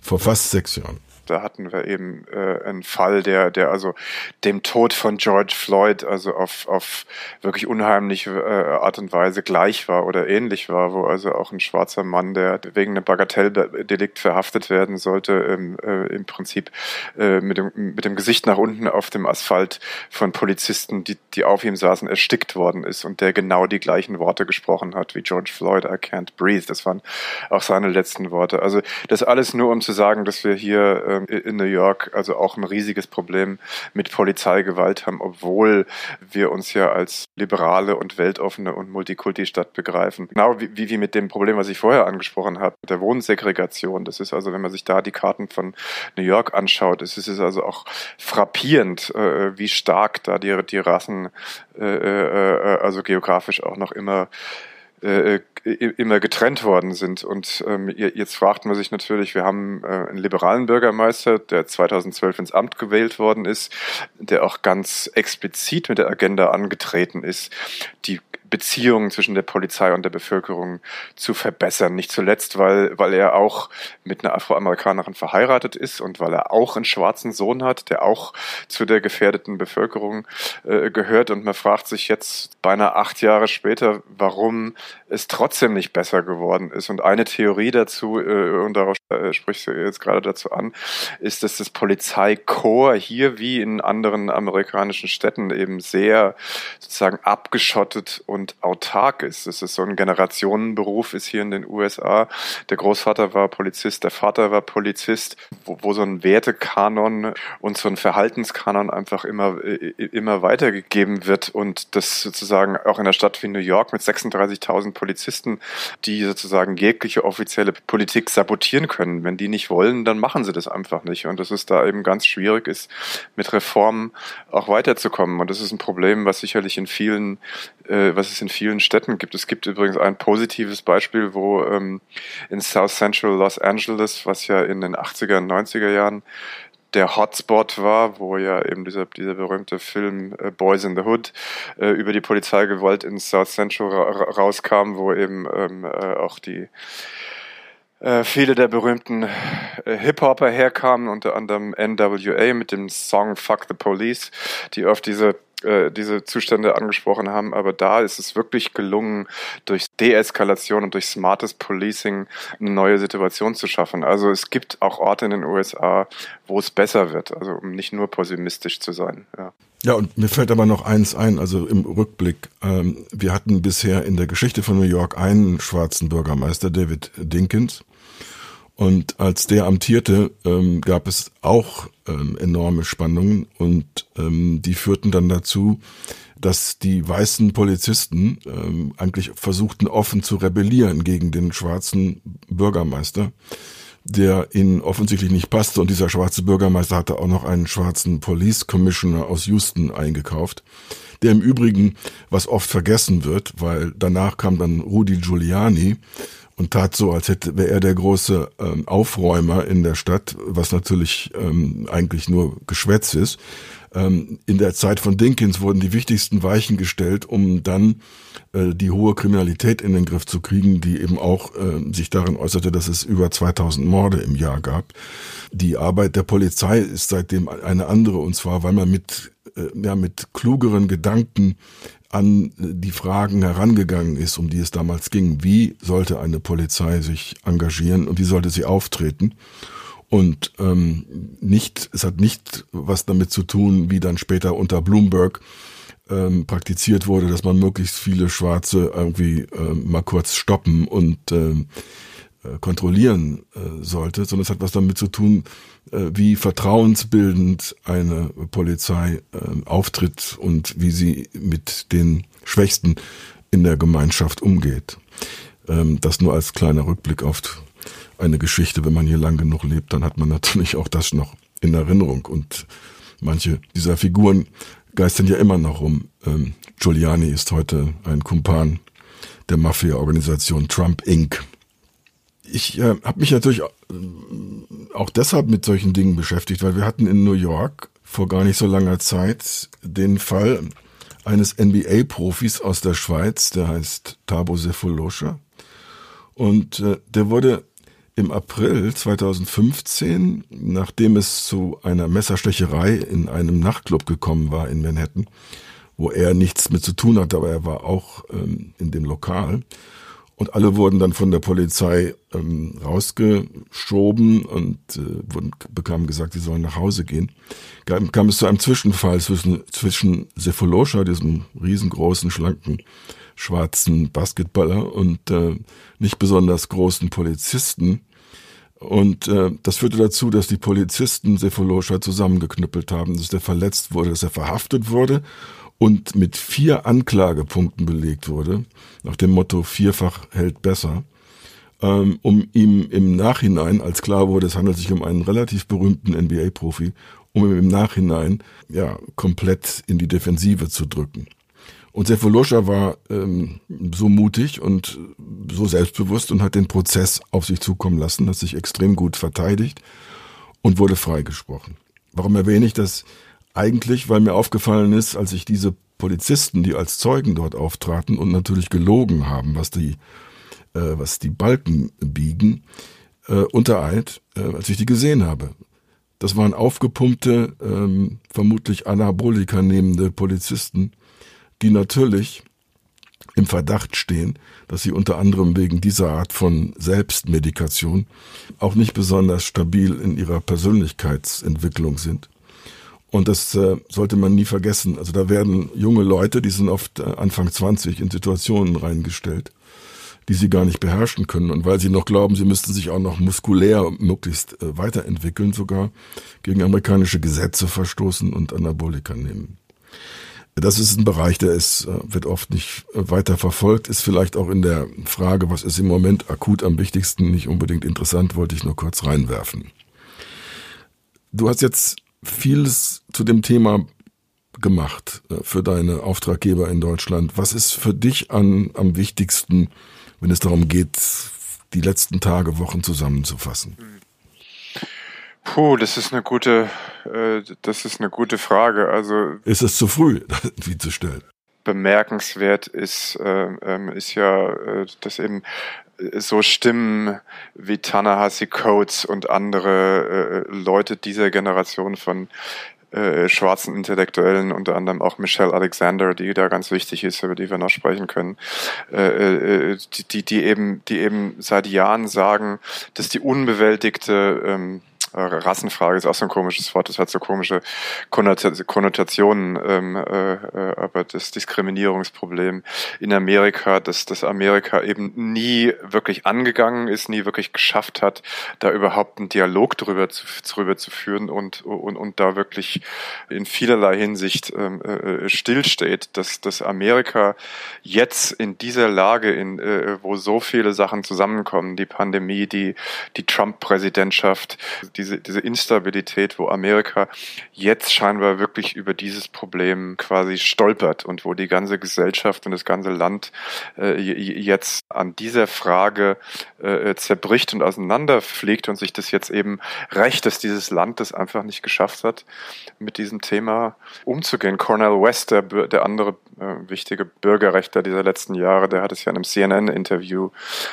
vor fast sechs Jahren. Da hatten wir eben äh, einen Fall, der, der also dem Tod von George Floyd also auf, auf wirklich unheimliche äh, Art und Weise gleich war oder ähnlich war, wo also auch ein schwarzer Mann, der wegen einem Bagatelldelikt verhaftet werden sollte, ähm, äh, im Prinzip äh, mit, dem, mit dem Gesicht nach unten auf dem Asphalt von Polizisten, die, die auf ihm saßen, erstickt worden ist und der genau die gleichen Worte gesprochen hat wie George Floyd, I can't breathe. Das waren auch seine letzten Worte. Also das alles nur, um zu sagen, dass wir hier in New York also auch ein riesiges Problem mit Polizeigewalt haben, obwohl wir uns ja als liberale und weltoffene und Multikulti-Stadt begreifen. Genau wie, wie mit dem Problem, was ich vorher angesprochen habe, der Wohnsegregation. Das ist also, wenn man sich da die Karten von New York anschaut, es ist also auch frappierend, äh, wie stark da die, die Rassen äh, äh, also geografisch auch noch immer äh, immer getrennt worden sind. Und ähm, jetzt fragt man sich natürlich, wir haben äh, einen liberalen Bürgermeister, der 2012 ins Amt gewählt worden ist, der auch ganz explizit mit der Agenda angetreten ist, die Beziehungen zwischen der Polizei und der Bevölkerung zu verbessern. Nicht zuletzt, weil, weil er auch mit einer Afroamerikanerin verheiratet ist und weil er auch einen schwarzen Sohn hat, der auch zu der gefährdeten Bevölkerung äh, gehört. Und man fragt sich jetzt beinahe acht Jahre später, warum es trotzdem nicht besser geworden ist. Und eine Theorie dazu, äh, und darauf äh, sprichst du jetzt gerade dazu an, ist, dass das Polizeikorps hier wie in anderen amerikanischen Städten eben sehr sozusagen abgeschottet und und autark ist. Es ist so ein Generationenberuf, ist hier in den USA. Der Großvater war Polizist, der Vater war Polizist, wo, wo so ein Wertekanon und so ein Verhaltenskanon einfach immer, immer weitergegeben wird und das sozusagen auch in einer Stadt wie New York mit 36.000 Polizisten, die sozusagen jegliche offizielle Politik sabotieren können. Wenn die nicht wollen, dann machen sie das einfach nicht. Und dass es da eben ganz schwierig ist, mit Reformen auch weiterzukommen. Und das ist ein Problem, was sicherlich in vielen, äh, was es in vielen Städten gibt. Es gibt übrigens ein positives Beispiel, wo ähm, in South Central Los Angeles, was ja in den 80er und 90er Jahren der Hotspot war, wo ja eben dieser, dieser berühmte Film äh, Boys in the Hood äh, über die Polizeigewalt in South Central ra rauskam, wo eben ähm, äh, auch die äh, viele der berühmten äh, Hip-Hopper herkamen, unter anderem NWA mit dem Song Fuck the Police, die auf diese äh, diese Zustände angesprochen haben, aber da ist es wirklich gelungen, durch Deeskalation und durch smartes Policing eine neue Situation zu schaffen. Also es gibt auch Orte in den USA, wo es besser wird, also um nicht nur pessimistisch zu sein. Ja. Ja, und mir fällt aber noch eins ein, also im Rückblick. Ähm, wir hatten bisher in der Geschichte von New York einen schwarzen Bürgermeister, David Dinkins. Und als der amtierte, ähm, gab es auch ähm, enorme Spannungen und ähm, die führten dann dazu, dass die weißen Polizisten ähm, eigentlich versuchten offen zu rebellieren gegen den schwarzen Bürgermeister, der ihnen offensichtlich nicht passte. Und dieser schwarze Bürgermeister hatte auch noch einen schwarzen Police Commissioner aus Houston eingekauft, der im Übrigen, was oft vergessen wird, weil danach kam dann Rudy Giuliani, und tat so, als hätte wäre er der große ähm, Aufräumer in der Stadt, was natürlich ähm, eigentlich nur Geschwätz ist. Ähm, in der Zeit von Dinkins wurden die wichtigsten Weichen gestellt, um dann äh, die hohe Kriminalität in den Griff zu kriegen, die eben auch äh, sich darin äußerte, dass es über 2000 Morde im Jahr gab. Die Arbeit der Polizei ist seitdem eine andere, und zwar, weil man mit äh, ja, mit klugeren Gedanken an die Fragen herangegangen ist, um die es damals ging. Wie sollte eine Polizei sich engagieren und wie sollte sie auftreten? Und ähm, nicht, es hat nicht was damit zu tun, wie dann später unter Bloomberg ähm, praktiziert wurde, dass man möglichst viele Schwarze irgendwie äh, mal kurz stoppen und ähm, äh, kontrollieren äh, sollte, sondern es hat was damit zu tun, äh, wie vertrauensbildend eine Polizei äh, auftritt und wie sie mit den Schwächsten in der Gemeinschaft umgeht. Ähm, das nur als kleiner Rückblick auf eine Geschichte. Wenn man hier lang genug lebt, dann hat man natürlich auch das noch in Erinnerung. Und manche dieser Figuren geistern ja immer noch rum. Ähm, Giuliani ist heute ein Kumpan der Mafia-Organisation Trump Inc ich äh, habe mich natürlich äh, auch deshalb mit solchen Dingen beschäftigt, weil wir hatten in New York vor gar nicht so langer Zeit den Fall eines NBA-Profis aus der Schweiz, der heißt Tabo Sefolosha. Und äh, der wurde im April 2015, nachdem es zu einer Messerstecherei in einem Nachtclub gekommen war in Manhattan, wo er nichts mit zu tun hatte, aber er war auch ähm, in dem Lokal. Und alle wurden dann von der Polizei ähm, rausgeschoben und äh, wurden, bekamen gesagt, sie sollen nach Hause gehen. Kam, kam es zu einem Zwischenfall zwischen, zwischen Sefolosha, diesem riesengroßen, schlanken, schwarzen Basketballer und äh, nicht besonders großen Polizisten. Und äh, das führte dazu, dass die Polizisten Sefolosha zusammengeknüppelt haben, dass der verletzt wurde, dass er verhaftet wurde und mit vier Anklagepunkten belegt wurde, nach dem Motto vierfach hält besser, ähm, um ihm im Nachhinein, als klar wurde, es handelt sich um einen relativ berühmten NBA-Profi, um ihm im Nachhinein ja komplett in die Defensive zu drücken. Und Sefoloscha war ähm, so mutig und so selbstbewusst und hat den Prozess auf sich zukommen lassen, hat sich extrem gut verteidigt und wurde freigesprochen. Warum erwähne ich das? Eigentlich, weil mir aufgefallen ist, als ich diese Polizisten, die als Zeugen dort auftraten und natürlich gelogen haben, was die, äh, was die Balken biegen, äh, unter Eid, äh, als ich die gesehen habe. Das waren aufgepumpte, ähm, vermutlich Anabolika nehmende Polizisten, die natürlich im Verdacht stehen, dass sie unter anderem wegen dieser Art von Selbstmedikation auch nicht besonders stabil in ihrer Persönlichkeitsentwicklung sind. Und das äh, sollte man nie vergessen. Also da werden junge Leute, die sind oft äh, Anfang 20 in Situationen reingestellt, die sie gar nicht beherrschen können. Und weil sie noch glauben, sie müssten sich auch noch muskulär möglichst äh, weiterentwickeln, sogar gegen amerikanische Gesetze verstoßen und Anabolika nehmen. Das ist ein Bereich, der ist, äh, wird oft nicht äh, weiter verfolgt, ist vielleicht auch in der Frage, was ist im Moment akut am wichtigsten, nicht unbedingt interessant, wollte ich nur kurz reinwerfen. Du hast jetzt vieles zu dem Thema gemacht äh, für deine Auftraggeber in Deutschland. Was ist für dich an, am wichtigsten, wenn es darum geht, die letzten Tage, Wochen zusammenzufassen? Puh, das ist eine gute, äh, das ist eine gute Frage. Also ist es zu früh, <laughs> wie zu stellen? Bemerkenswert ist, äh, ähm, ist ja, äh, dass eben so Stimmen wie Tanahasi Coates und andere äh, Leute dieser Generation von äh, schwarzen Intellektuellen, unter anderem auch Michelle Alexander, die da ganz wichtig ist, über die wir noch sprechen können, äh, äh, die, die, die eben, die eben seit Jahren sagen, dass die unbewältigte ähm, äh, Rassenfrage ist auch so ein komisches Wort, das hat so komische Konnotationen, ähm, äh, äh, aber das Diskriminierungsproblem in Amerika, dass das Amerika eben nie wirklich angegangen ist, nie wirklich geschafft hat, da überhaupt einen Dialog drüber zu, drüber zu führen und, und, und da wirklich in vielerlei Hinsicht ähm, äh, stillsteht, dass, dass Amerika jetzt in dieser Lage, in, äh, wo so viele Sachen zusammenkommen, die Pandemie, die, die Trump-Präsidentschaft, die diese, diese Instabilität, wo Amerika jetzt scheinbar wirklich über dieses Problem quasi stolpert und wo die ganze Gesellschaft und das ganze Land äh, jetzt an dieser Frage äh, zerbricht und auseinanderfliegt und sich das jetzt eben recht, dass dieses Land das einfach nicht geschafft hat, mit diesem Thema umzugehen. Cornel West, der, der andere äh, wichtige Bürgerrechtler dieser letzten Jahre, der hat es ja in einem CNN-Interview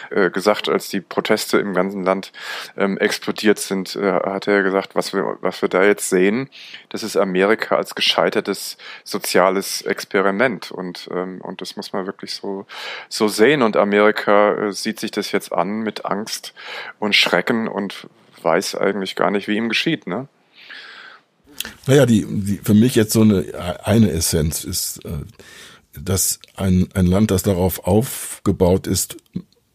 äh, gesagt, als die Proteste im ganzen Land ähm, explodiert sind, äh, hat er gesagt, was wir, was wir da jetzt sehen, das ist Amerika als gescheitertes soziales Experiment und, ähm, und das muss man wirklich so, so sehen und Amerika äh, sieht sich das jetzt an mit Angst und Schrecken und weiß eigentlich gar nicht, wie ihm geschieht, ne? Naja, die, die für mich jetzt so eine eine Essenz ist, äh, dass ein, ein Land, das darauf aufgebaut ist,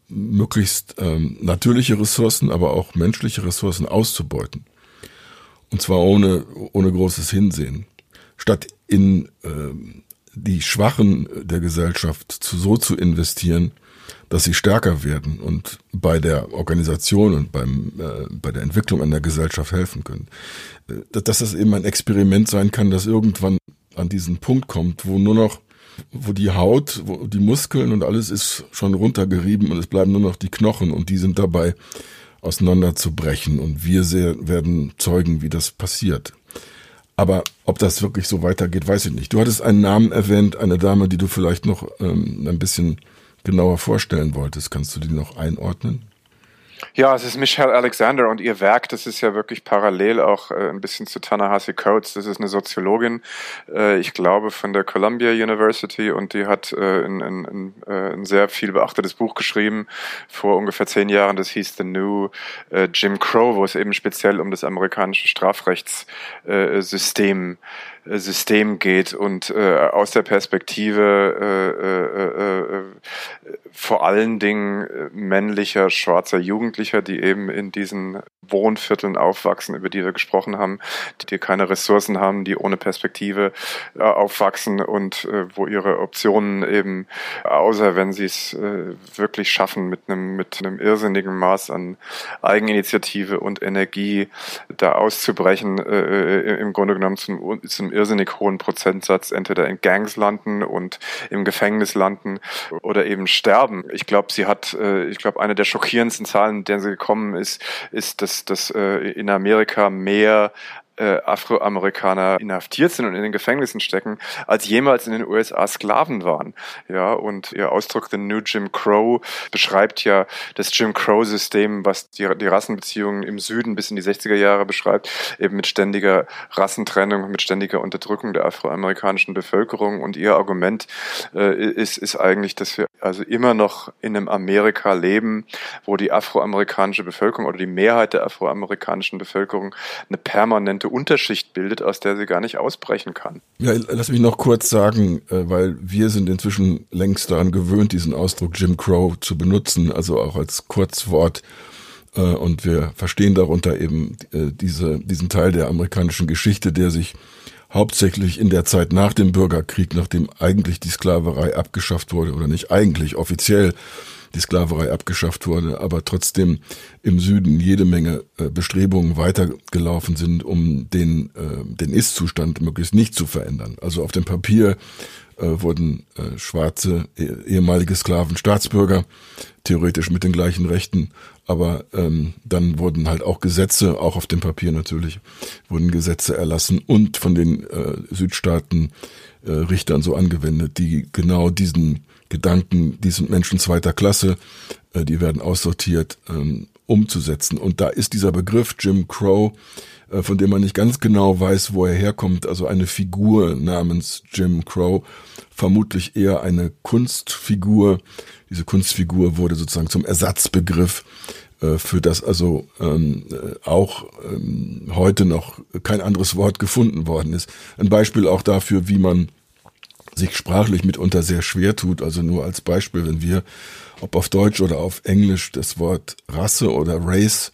möglichst ähm, natürliche Ressourcen, aber auch menschliche Ressourcen auszubeuten. Und zwar ohne, ohne großes Hinsehen. Statt in ähm, die Schwachen der Gesellschaft zu, so zu investieren, dass sie stärker werden und bei der Organisation und beim, äh, bei der Entwicklung der Gesellschaft helfen können. Äh, dass das eben ein Experiment sein kann, das irgendwann an diesen Punkt kommt, wo nur noch wo die Haut, wo die Muskeln und alles ist schon runtergerieben und es bleiben nur noch die Knochen und die sind dabei auseinanderzubrechen und wir sehr, werden zeugen, wie das passiert. Aber ob das wirklich so weitergeht, weiß ich nicht. Du hattest einen Namen erwähnt, eine Dame, die du vielleicht noch ähm, ein bisschen genauer vorstellen wolltest. Kannst du die noch einordnen? Ja, es ist Michelle Alexander und ihr Werk, das ist ja wirklich parallel auch äh, ein bisschen zu Tanahasi Coates. Das ist eine Soziologin, äh, ich glaube von der Columbia University und die hat äh, ein, ein, ein, äh, sehr viel beachtetes Buch geschrieben vor ungefähr zehn Jahren. Das hieß The New äh, Jim Crow, wo es eben speziell um das amerikanische Strafrechtssystem äh, System geht und äh, aus der Perspektive äh, äh, äh, vor allen Dingen männlicher schwarzer Jugendlicher, die eben in diesen Wohnvierteln aufwachsen, über die wir gesprochen haben, die keine Ressourcen haben, die ohne Perspektive äh, aufwachsen und äh, wo ihre Optionen eben, außer wenn sie es äh, wirklich schaffen, mit einem, mit einem irrsinnigen Maß an Eigeninitiative und Energie da auszubrechen, äh, äh, im Grunde genommen zum, zum irrsinnig hohen Prozentsatz entweder in Gangs landen und im Gefängnis landen oder eben sterben. Ich glaube, sie hat, äh, ich glaube, eine der schockierendsten Zahlen, in der sie gekommen ist, ist, dass dass, äh, in Amerika mehr äh, Afroamerikaner inhaftiert sind und in den Gefängnissen stecken, als jemals in den USA Sklaven waren. Ja, und ihr Ausdruck The New Jim Crow beschreibt ja das Jim Crow-System, was die, die Rassenbeziehungen im Süden bis in die 60er Jahre beschreibt, eben mit ständiger Rassentrennung, mit ständiger Unterdrückung der afroamerikanischen Bevölkerung. Und ihr Argument äh, ist, ist eigentlich, dass wir also immer noch in einem Amerika leben, wo die afroamerikanische Bevölkerung oder die Mehrheit der afroamerikanischen Bevölkerung eine permanente sogenannte Unterschicht bildet, aus der sie gar nicht ausbrechen kann. Ja, lass mich noch kurz sagen, äh, weil wir sind inzwischen längst daran gewöhnt, diesen Ausdruck Jim Crow zu benutzen, also auch als Kurzwort. Äh, und wir verstehen darunter eben äh, diese, diesen Teil der amerikanischen Geschichte, der sich hauptsächlich in der Zeit nach dem Bürgerkrieg, nachdem eigentlich die Sklaverei abgeschafft wurde, oder nicht eigentlich offiziell die Sklaverei abgeschafft wurde, aber trotzdem im Süden jede Menge äh, Bestrebungen weitergelaufen sind, um den, äh, den Ist-Zustand möglichst nicht zu verändern. Also auf dem Papier äh, wurden schwarze eh, ehemalige Sklaven Staatsbürger, theoretisch mit den gleichen Rechten, aber ähm, dann wurden halt auch Gesetze, auch auf dem Papier natürlich, wurden Gesetze erlassen und von den äh, Südstaaten Richtern so angewendet, die genau diesen Gedanken, die sind Menschen zweiter Klasse, äh, die werden aussortiert, ähm, umzusetzen. Und da ist dieser Begriff Jim Crow, äh, von dem man nicht ganz genau weiß, wo er herkommt, also eine Figur namens Jim Crow, vermutlich eher eine Kunstfigur. Diese Kunstfigur wurde sozusagen zum Ersatzbegriff äh, für das also ähm, auch ähm, heute noch kein anderes Wort gefunden worden ist. Ein Beispiel auch dafür, wie man sich sprachlich mitunter sehr schwer tut. Also nur als Beispiel, wenn wir, ob auf Deutsch oder auf Englisch, das Wort Rasse oder Race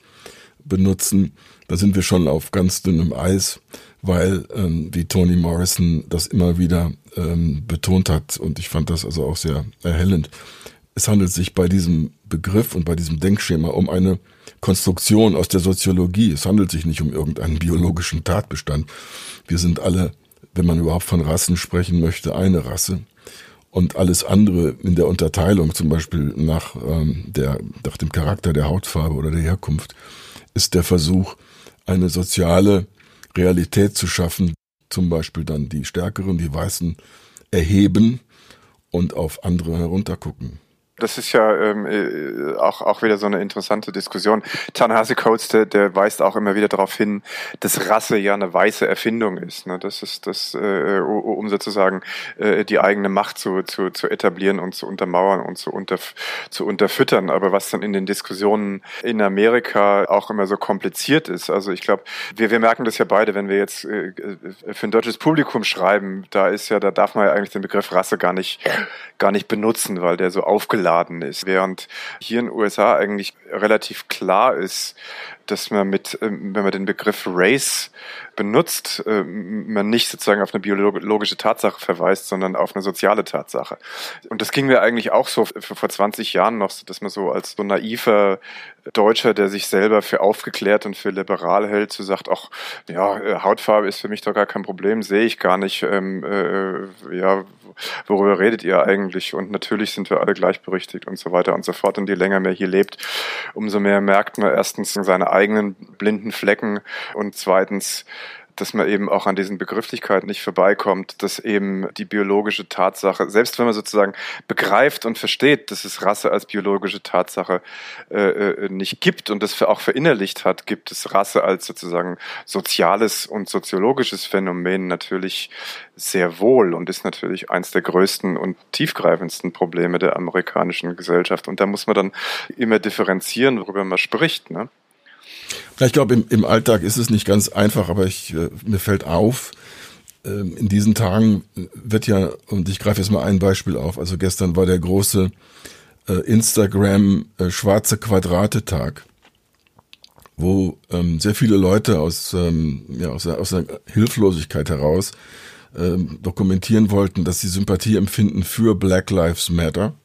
benutzen, da sind wir schon auf ganz dünnem Eis, weil, ähm, wie Toni Morrison das immer wieder ähm, betont hat, und ich fand das also auch sehr erhellend, es handelt sich bei diesem Begriff und bei diesem Denkschema um eine Konstruktion aus der Soziologie. Es handelt sich nicht um irgendeinen biologischen Tatbestand. Wir sind alle wenn man überhaupt von Rassen sprechen möchte, eine Rasse. Und alles andere in der Unterteilung, zum Beispiel nach, ähm, der, nach dem Charakter der Hautfarbe oder der Herkunft, ist der Versuch, eine soziale Realität zu schaffen, zum Beispiel dann die Stärkeren, die Weißen erheben und auf andere heruntergucken. Das ist ja ähm, äh, auch, auch wieder so eine interessante Diskussion. Tanahasi Coates, der, der weist auch immer wieder darauf hin, dass Rasse ja eine weiße Erfindung ist. Ne? Das ist das, äh, um sozusagen äh, die eigene Macht zu, zu, zu etablieren und zu untermauern und zu, unter, zu unterfüttern. Aber was dann in den Diskussionen in Amerika auch immer so kompliziert ist. Also ich glaube, wir, wir merken das ja beide, wenn wir jetzt äh, äh, für ein deutsches Publikum schreiben, da ist ja, da darf man ja eigentlich den Begriff Rasse gar nicht, gar nicht benutzen, weil der so aufgeladen aufgeladen ist. Während hier in den USA eigentlich relativ klar ist, dass man mit, ähm, wenn man den Begriff Race benutzt, ähm, man nicht sozusagen auf eine biologische Tatsache verweist, sondern auf eine soziale Tatsache. Und das ging mir eigentlich auch so vor 20 Jahren noch, dass man so als so naiver Deutscher, der sich selber für aufgeklärt und für liberal hält, so sagt, ach, ja, äh, Hautfarbe ist für mich doch gar kein Problem, sehe ich gar nicht, ähm, äh, ja, worüber redet ihr eigentlich? Und natürlich sind wir alle gleichberechtigt und so weiter und so fort. Und je länger man hier lebt, umso mehr merkt man erstens seine eigenen blinden Flecken und zweitens dass man eben auch an diesen Begrifflichkeiten nicht vorbeikommt, dass eben die biologische Tatsache, selbst wenn man sozusagen begreift und versteht, dass es Rasse als biologische Tatsache äh, äh nicht gibt und das auch verinnerlicht hat, gibt es Rasse als sozusagen soziales und soziologisches Phänomen natürlich sehr wohl und ist natürlich eins der größten und tiefgreifendsten Probleme der amerikanischen Gesellschaft. Und da muss man dann immer differenzieren, worüber man spricht. Ne? Ich glaube, im, im Alltag ist es nicht ganz einfach, aber ich, äh, mir fällt auf, äh, in diesen Tagen wird ja, und ich greife jetzt mal ein Beispiel auf, also gestern war der große äh, Instagram äh, schwarze Quadrate-Tag, wo ähm, sehr viele Leute aus, ähm, ja, aus, der, aus der Hilflosigkeit heraus ähm, dokumentieren wollten, dass sie Sympathie empfinden für Black Lives Matter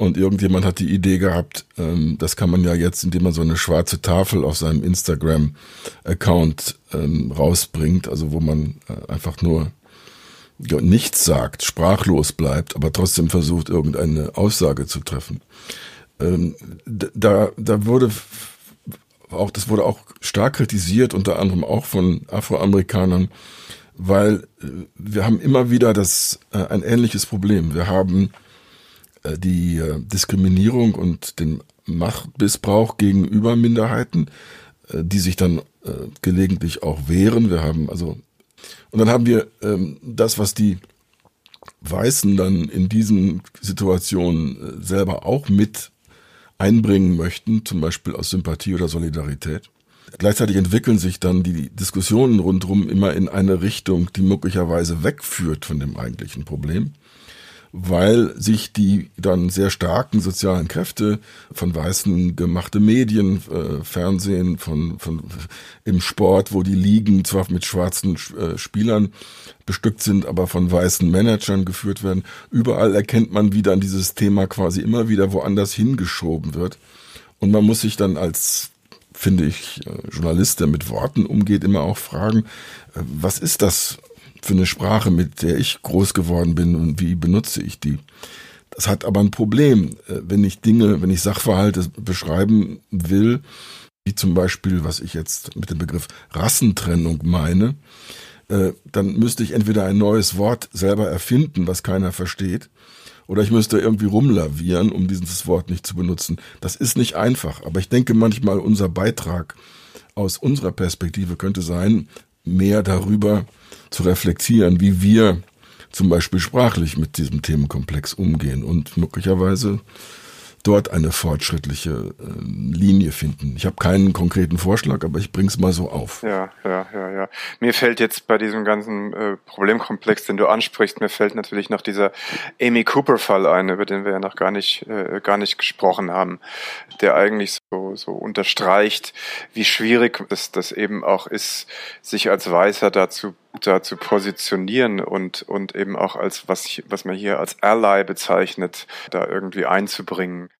und irgendjemand hat die Idee gehabt, ähm, das kann man ja jetzt, indem man so eine schwarze Tafel auf seinem Instagram-Account ähm, rausbringt, also wo man äh, einfach nur nichts sagt, sprachlos bleibt, aber trotzdem versucht, irgendeine Aussage zu treffen. Ähm, da, da wurde auch, das wurde auch stark kritisiert, unter anderem auch von Afroamerikanern, weil äh, wir haben immer wieder das, äh, ein ähnliches Problem. Wir haben die äh, Diskriminierung und den Machtmissbrauch gegenüber Minderheiten, äh, die sich dann gelegentlich auch wehren. Wir haben also und dann haben wir ähm, das, was die Weißen dann in diesen Situationen selber auch mit einbringen möchten, zum Beispiel aus Sympathie oder Solidarität. Gleichzeitig entwickeln sich dann die Diskussionen rundherum immer in eine Richtung, die möglicherweise wegführt von dem eigentlichen Problem weil sich die dann sehr starken sozialen Kräfte von Weißen gemachte Medien, äh, Fernsehen, von, von im Sport, wo die Ligen zwar mit schwarzen äh, Spielern bestückt sind, aber von weißen Managern geführt werden. Überall erkennt man, wie dann dieses Thema quasi immer wieder woanders hingeschoben wird. Und man muss sich dann als finde ich, äh, Journalist, der mit Worten umgeht, immer auch fragen, äh, was ist das für eine Sprache, mit der ich groß geworden bin und wie benutze ich die. Das hat aber ein Problem, äh, wenn ich Dinge, wenn ich Sachverhalte beschreiben will, wie zum Beispiel, was ich jetzt mit dem Begriff Rassentrennung meine, äh, dann müsste ich entweder ein neues Wort selber erfinden, was keiner versteht, oder ich müsste irgendwie rumlavieren, um dieses Wort nicht zu benutzen. Das ist nicht einfach, aber ich denke manchmal, unser Beitrag aus unserer Perspektive könnte sein, mehr darüber zu reflektieren, wie wir zum Beispiel sprachlich mit diesem Themenkomplex umgehen. Und möglicherweise dort eine fortschrittliche äh, Linie finden. Ich habe keinen konkreten Vorschlag, aber ich bring's mal so auf. Ja, ja, ja, ja. Mir fällt jetzt bei diesem ganzen äh, Problemkomplex, den du ansprichst, mir fällt natürlich noch dieser Amy Cooper Fall ein, über den wir ja noch gar nicht äh, gar nicht gesprochen haben, der eigentlich so so unterstreicht, wie schwierig es das eben auch ist, sich als Weißer dazu da zu positionieren und, und eben auch als, was, was man hier als Ally bezeichnet, da irgendwie einzubringen.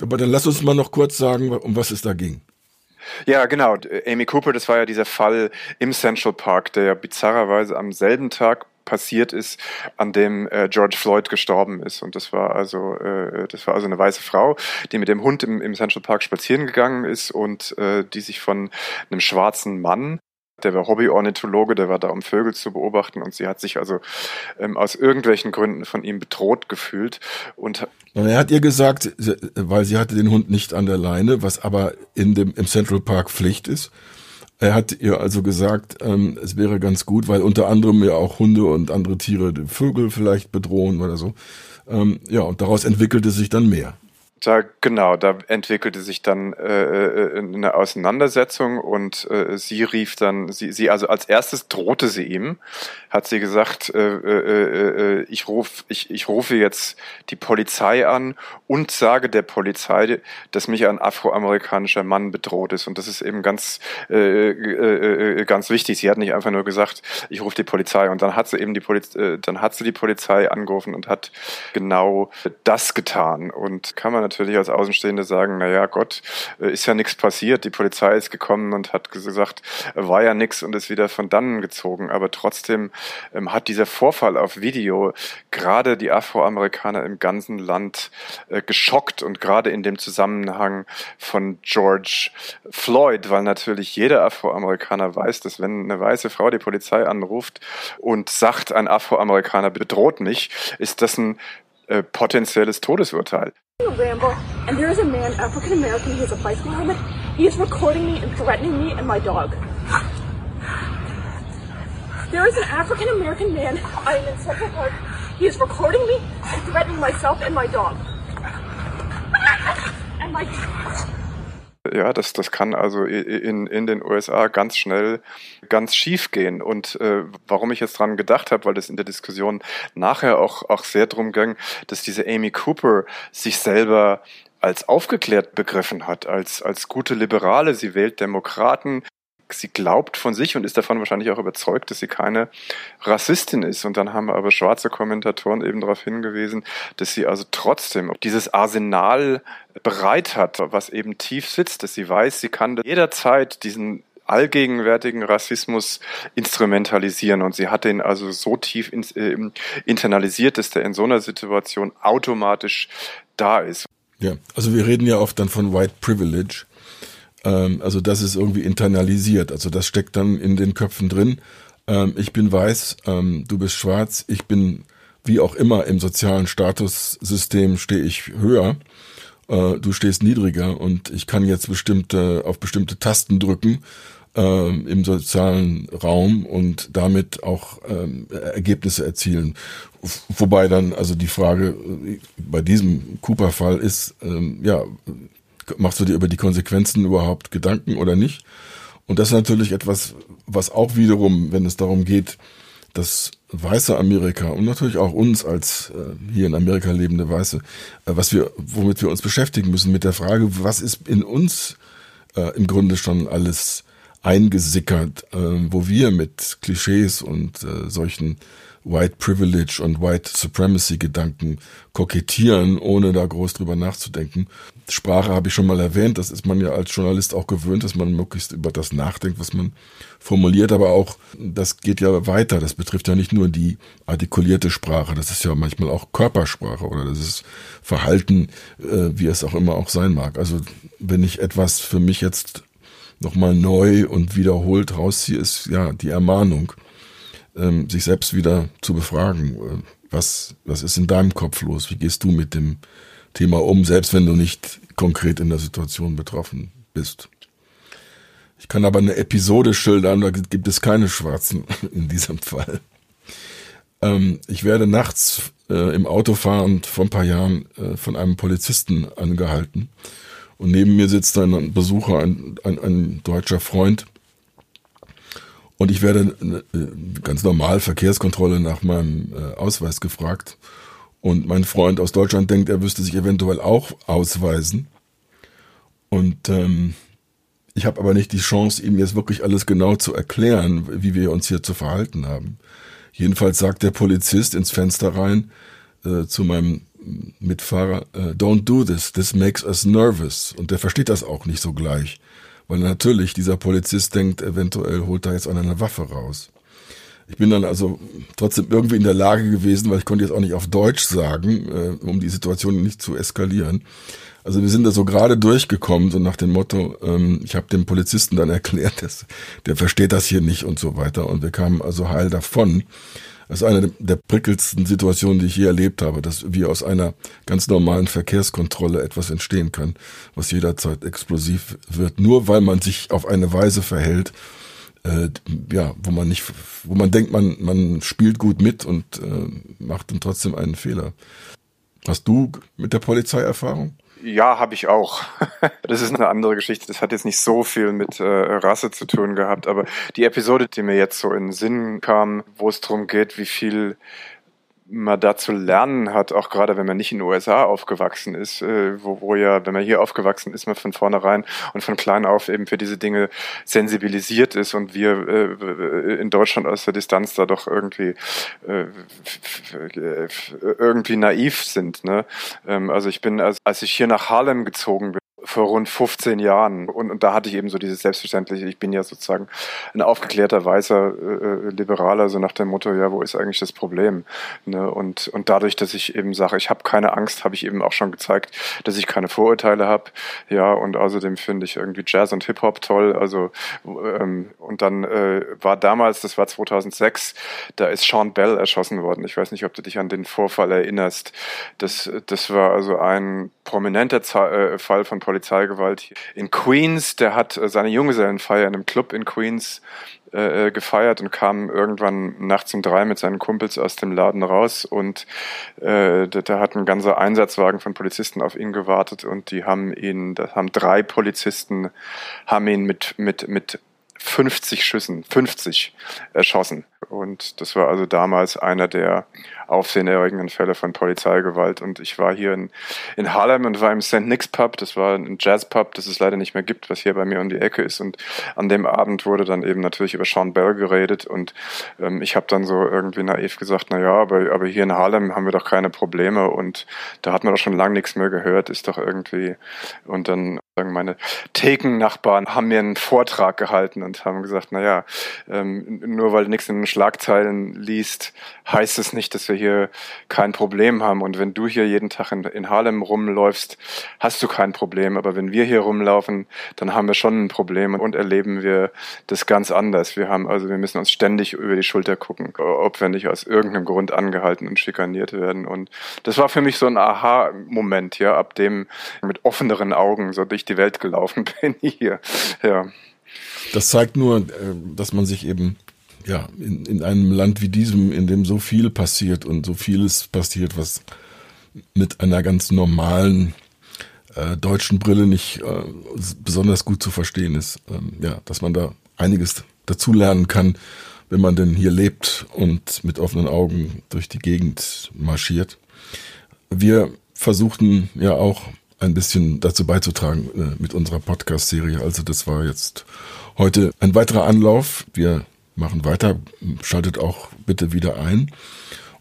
Aber dann lass uns mal noch kurz sagen, um was es da ging. Ja, genau. Amy Cooper, das war ja dieser Fall im Central Park, der ja bizarrerweise am selben Tag passiert ist, an dem äh, George Floyd gestorben ist. Und das war also, äh, das war also eine weiße Frau, die mit dem Hund im, im Central Park spazieren gegangen ist und äh, die sich von einem schwarzen Mann der war Hobbyornithologe, der war da, um Vögel zu beobachten und sie hat sich also ähm, aus irgendwelchen Gründen von ihm bedroht gefühlt. Und er hat ihr gesagt, weil sie hatte den Hund nicht an der Leine, was aber in dem, im Central Park Pflicht ist. Er hat ihr also gesagt, ähm, es wäre ganz gut, weil unter anderem ja auch Hunde und andere Tiere Vögel vielleicht bedrohen oder so. Ähm, ja, und daraus entwickelte sich dann mehr. Da, genau, da entwickelte sich dann äh, äh, eine Auseinandersetzung und äh, sie rief dann, sie, sie also als erstes drohte sie ihm, hat sie gesagt, äh, äh, äh, ich, ruf, ich, ich rufe jetzt die Polizei an und sage der Polizei, dass mich ein afroamerikanischer Mann bedroht ist. Und das ist eben ganz, äh, äh, ganz wichtig. Sie hat nicht einfach nur gesagt, ich rufe die Polizei und dann hat sie eben die Polizei, dann hat sie die Polizei angerufen und hat genau das getan. Und kann man natürlich als Außenstehende sagen, na ja, Gott, äh, ist ja nichts passiert. Die Polizei ist gekommen und hat gesagt, äh, war ja nichts und ist wieder von dannen gezogen. Aber trotzdem ähm, hat dieser Vorfall auf Video gerade die Afroamerikaner im ganzen Land äh, geschockt und gerade in dem Zusammenhang von George Floyd, weil natürlich jeder Afroamerikaner weiß, dass wenn eine weiße Frau die Polizei anruft und sagt, ein Afroamerikaner bedroht mich, ist das ein äh, potenzielles Todesurteil. Ramble, and there is a man, African American, he has a bicycle helmet. He is recording me and threatening me and my dog. There is an African American man. I am in Central Park. He is recording me and threatening myself and my dog. <laughs> And my. Ja, das, das kann also in, in den USA ganz schnell ganz schief gehen. Und äh, warum ich jetzt dran gedacht habe, weil das in der Diskussion nachher auch, auch sehr drum ging, dass diese Amy Cooper sich selber als aufgeklärt begriffen hat, als, als gute Liberale. Sie wählt Demokraten, sie glaubt von sich und ist davon wahrscheinlich auch überzeugt, dass sie keine Rassistin ist. Und dann haben aber schwarze Kommentatoren eben darauf hingewiesen, dass sie also trotzdem dieses Arsenal bereit hat, was eben tief sitzt, dass sie weiß, sie kann jederzeit diesen allgegenwärtigen Rassismus instrumentalisieren und sie hat den also so tief in, äh, internalisiert, dass der in so einer Situation automatisch da ist. Ja, also wir reden ja oft dann von White Privilege also das ist irgendwie internalisiert. Also das steckt dann in den Köpfen drin. Ähm, ich bin weiß, ähm, du bist schwarz, ich bin wie auch immer im sozialen Statussystem stehe ich höher. Äh, du stehst niedriger und ich kann jetzt bestimmte auf bestimmte Tasten drücken im sozialen Raum und damit auch ähm, Ergebnisse erzielen. Wobei dann also die Frage äh, bei diesem Cooper-Fall ist, ähm, ja, machst du dir über die Konsequenzen überhaupt Gedanken oder nicht? Und das ist natürlich etwas, was auch wiederum, wenn es darum geht, dass weiße Amerika und natürlich auch uns als äh, hier in Amerika lebende Weiße, äh, was wir, womit wir uns beschäftigen müssen, mit der Frage, was ist in uns äh, im Grunde schon alles eingesickert, äh, wo wir mit Klischees und äh, solchen White Privilege und White Supremacy Gedanken kokettieren, ohne da groß drüber nachzudenken. Sprache habe ich schon mal erwähnt, das ist man ja als Journalist auch gewöhnt, dass man möglichst über das nachdenkt, was man formuliert, aber auch, das geht ja weiter, das betrifft ja nicht nur die artikulierte Sprache, das ist ja manchmal auch Körpersprache oder das ist Verhalten, äh, wie es auch immer auch sein mag. Also wenn ich etwas für mich jetzt nochmal neu und wiederholt rausziehe, ist ja die Ermahnung ähm, sich selbst wieder zu befragen. Äh, was, was ist in deinem Kopf los? Wie gehst du mit dem Thema um, selbst wenn du nicht konkret in der Situation betroffen bist? Ich kann aber eine Episode schildern, da gibt es keine Schwarzen <laughs> in diesem Fall. Ähm, ich werde nachts äh, im Auto fahrend vor ein paar Jahren äh, von einem Polizisten angehalten. Und neben mir sitzt ein Besucher, ein, ein, ein deutscher Freund, und ich werde äh, ganz normal Verkehrskontrolle nach meinem äh, Ausweis gefragt. Und mein Freund aus Deutschland denkt, er wüsste sich eventuell auch ausweisen. Und ähm, ich habe aber nicht die Chance, ihm jetzt wirklich alles genau zu erklären, wie wir uns hier zu verhalten haben. Jedenfalls sagt der Polizist ins Fenster rein äh, zu meinem Mitfahrer, äh, don't do this, this makes us nervous. Und der versteht das auch nicht so gleich. Weil natürlich dieser Polizist denkt, eventuell holt er jetzt eine Waffe raus. Ich bin dann also trotzdem irgendwie in der Lage gewesen, weil ich konnte jetzt auch nicht auf Deutsch sagen, äh, um die Situation nicht zu eskalieren. Also wir sind da so gerade durchgekommen, so nach dem Motto, ähm, ich habe dem Polizisten dann <laughs> erklärt, dass, der versteht das hier nicht und so weiter. Und wir kamen also heil davon. Das ist eine der prickelsten Situationen, die ich je erlebt habe, dass wie aus einer ganz normalen Verkehrskontrolle etwas entstehen kann, was jederzeit explosiv wird, nur weil man sich auf eine Weise verhält, äh, ja, wo man nicht, wo man denkt, man, man spielt gut mit und äh, macht dann trotzdem einen Fehler. Hast du mit der Polizei Erfahrung? Ja, habe ich auch. <laughs> Das ist eine andere Geschichte. Das hat jetzt nicht so viel mit äh, Rasse zu tun gehabt, aber die Episode, die mir jetzt so in den Sinn kam, wo es darum geht, wie viel man da zu lernen hat, auch gerade wenn man nicht in den USA aufgewachsen ist, äh, wo, wo ja, wenn man hier aufgewachsen ist, man von vornherein und von klein auf eben für diese Dinge sensibilisiert ist und wir äh, in Deutschland aus der Distanz da doch irgendwie äh, irgendwie naiv sind. Ne? Ähm, also ich bin, als, als ich hier nach Harlem gezogen bin, vor rund 15 Jahren. Und, und da hatte ich eben so dieses Selbstverständliche, ich bin ja sozusagen ein aufgeklärter, weißer äh, äh, Liberaler, so nach dem Motto, ja, wo ist eigentlich das Problem? Ne? Und, und dadurch, dass ich eben sage, ich habe keine Angst, habe ich eben auch schon gezeigt, dass ich keine Vorurteile habe. Ja, und außerdem finde ich irgendwie Jazz und Hip-Hop toll. Also ähm, und dann äh, war damals, das war 2006, da ist Sean Bell erschossen worden. Ich weiß nicht, ob du dich an den Vorfall erinnerst. Das, das war also ein prominenter Z äh, Fall von Polizeigewalt in Queens. Der hat äh, seine Junggesellenfeier in einem Club in Queens äh, äh, gefeiert und kam irgendwann nachts um drei mit seinen Kumpels aus dem Laden raus und äh, da, da hat ein ganzer Einsatzwagen von Polizisten auf ihn gewartet und die haben ihn, da haben drei Polizisten haben ihn mit mit mit 50 Schüssen, 50 erschossen. Und das war also damals einer der aufsehenerregenden Fälle von Polizeigewalt. Und ich war hier in, in Harlem und war im St. Nick's Pub. Das war ein Jazzpub, das es leider nicht mehr gibt, was hier bei mir um die Ecke ist. Und an dem Abend wurde dann eben natürlich über Sean Bell geredet. Und ähm, ich habe dann so irgendwie naiv gesagt, na ja, aber, aber hier in Harlem haben wir doch keine Probleme. Und da hat man doch schon lange nichts mehr gehört. Ist doch irgendwie. Und dann sagen meine Theken-Nachbarn haben mir einen Vortrag gehalten und haben gesagt, na ja, ähm, nur weil nichts in den Schlagzeilen liest, heißt es nicht, dass wir hier kein Problem haben. Und wenn du hier jeden Tag in, in Harlem rumläufst, hast du kein Problem. Aber wenn wir hier rumlaufen, dann haben wir schon ein Problem und erleben wir das ganz anders. Wir haben also, wir müssen uns ständig über die Schulter gucken, ob wir nicht aus irgendeinem Grund angehalten und schikaniert werden. Und das war für mich so ein Aha-Moment, ja, ab dem mit offeneren Augen so durch die Welt gelaufen <laughs> bin hier. Ja. Das zeigt nur, äh, dass man sich eben ja, in, in einem Land wie diesem, in dem so viel passiert und so vieles passiert, was mit einer ganz normalen äh, deutschen Brille nicht äh, besonders gut zu verstehen ist. Ähm, ja, dass man da einiges dazulernen kann, wenn man denn hier lebt und mit offenen Augen durch die Gegend marschiert. Wir versuchten ja auch ein bisschen dazu beizutragen äh, mit unserer Podcast-Serie. Also das war jetzt heute ein weiterer Anlauf. Wir machen weiter. Schaltet auch bitte wieder ein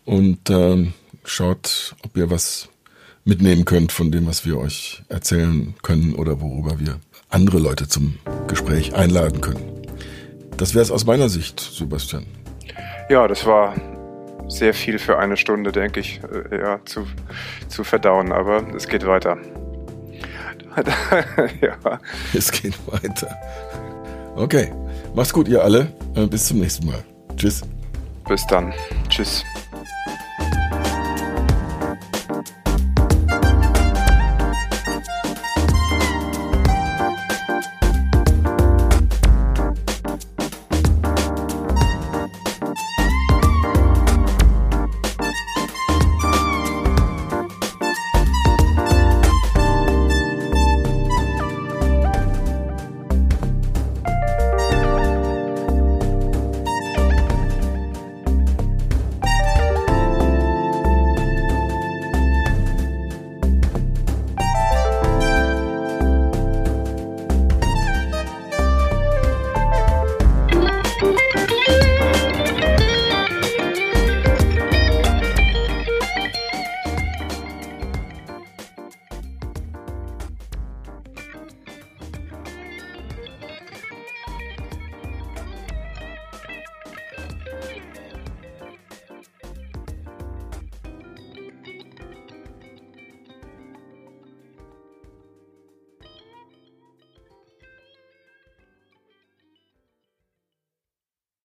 und äh, schaut, ob ihr was mitnehmen könnt von dem, was wir euch erzählen können oder worüber wir andere Leute zum Gespräch einladen können. Das wäre es aus meiner Sicht, Sebastian. Ja, das war sehr viel für eine Stunde, denke ich, äh, ja, zu, zu verdauen, aber es geht weiter. <laughs> ja. Es geht weiter. Okay. Macht's gut, ihr alle. Äh, bis zum nächsten Mal. Tschüss. Bis dann. Tschüss.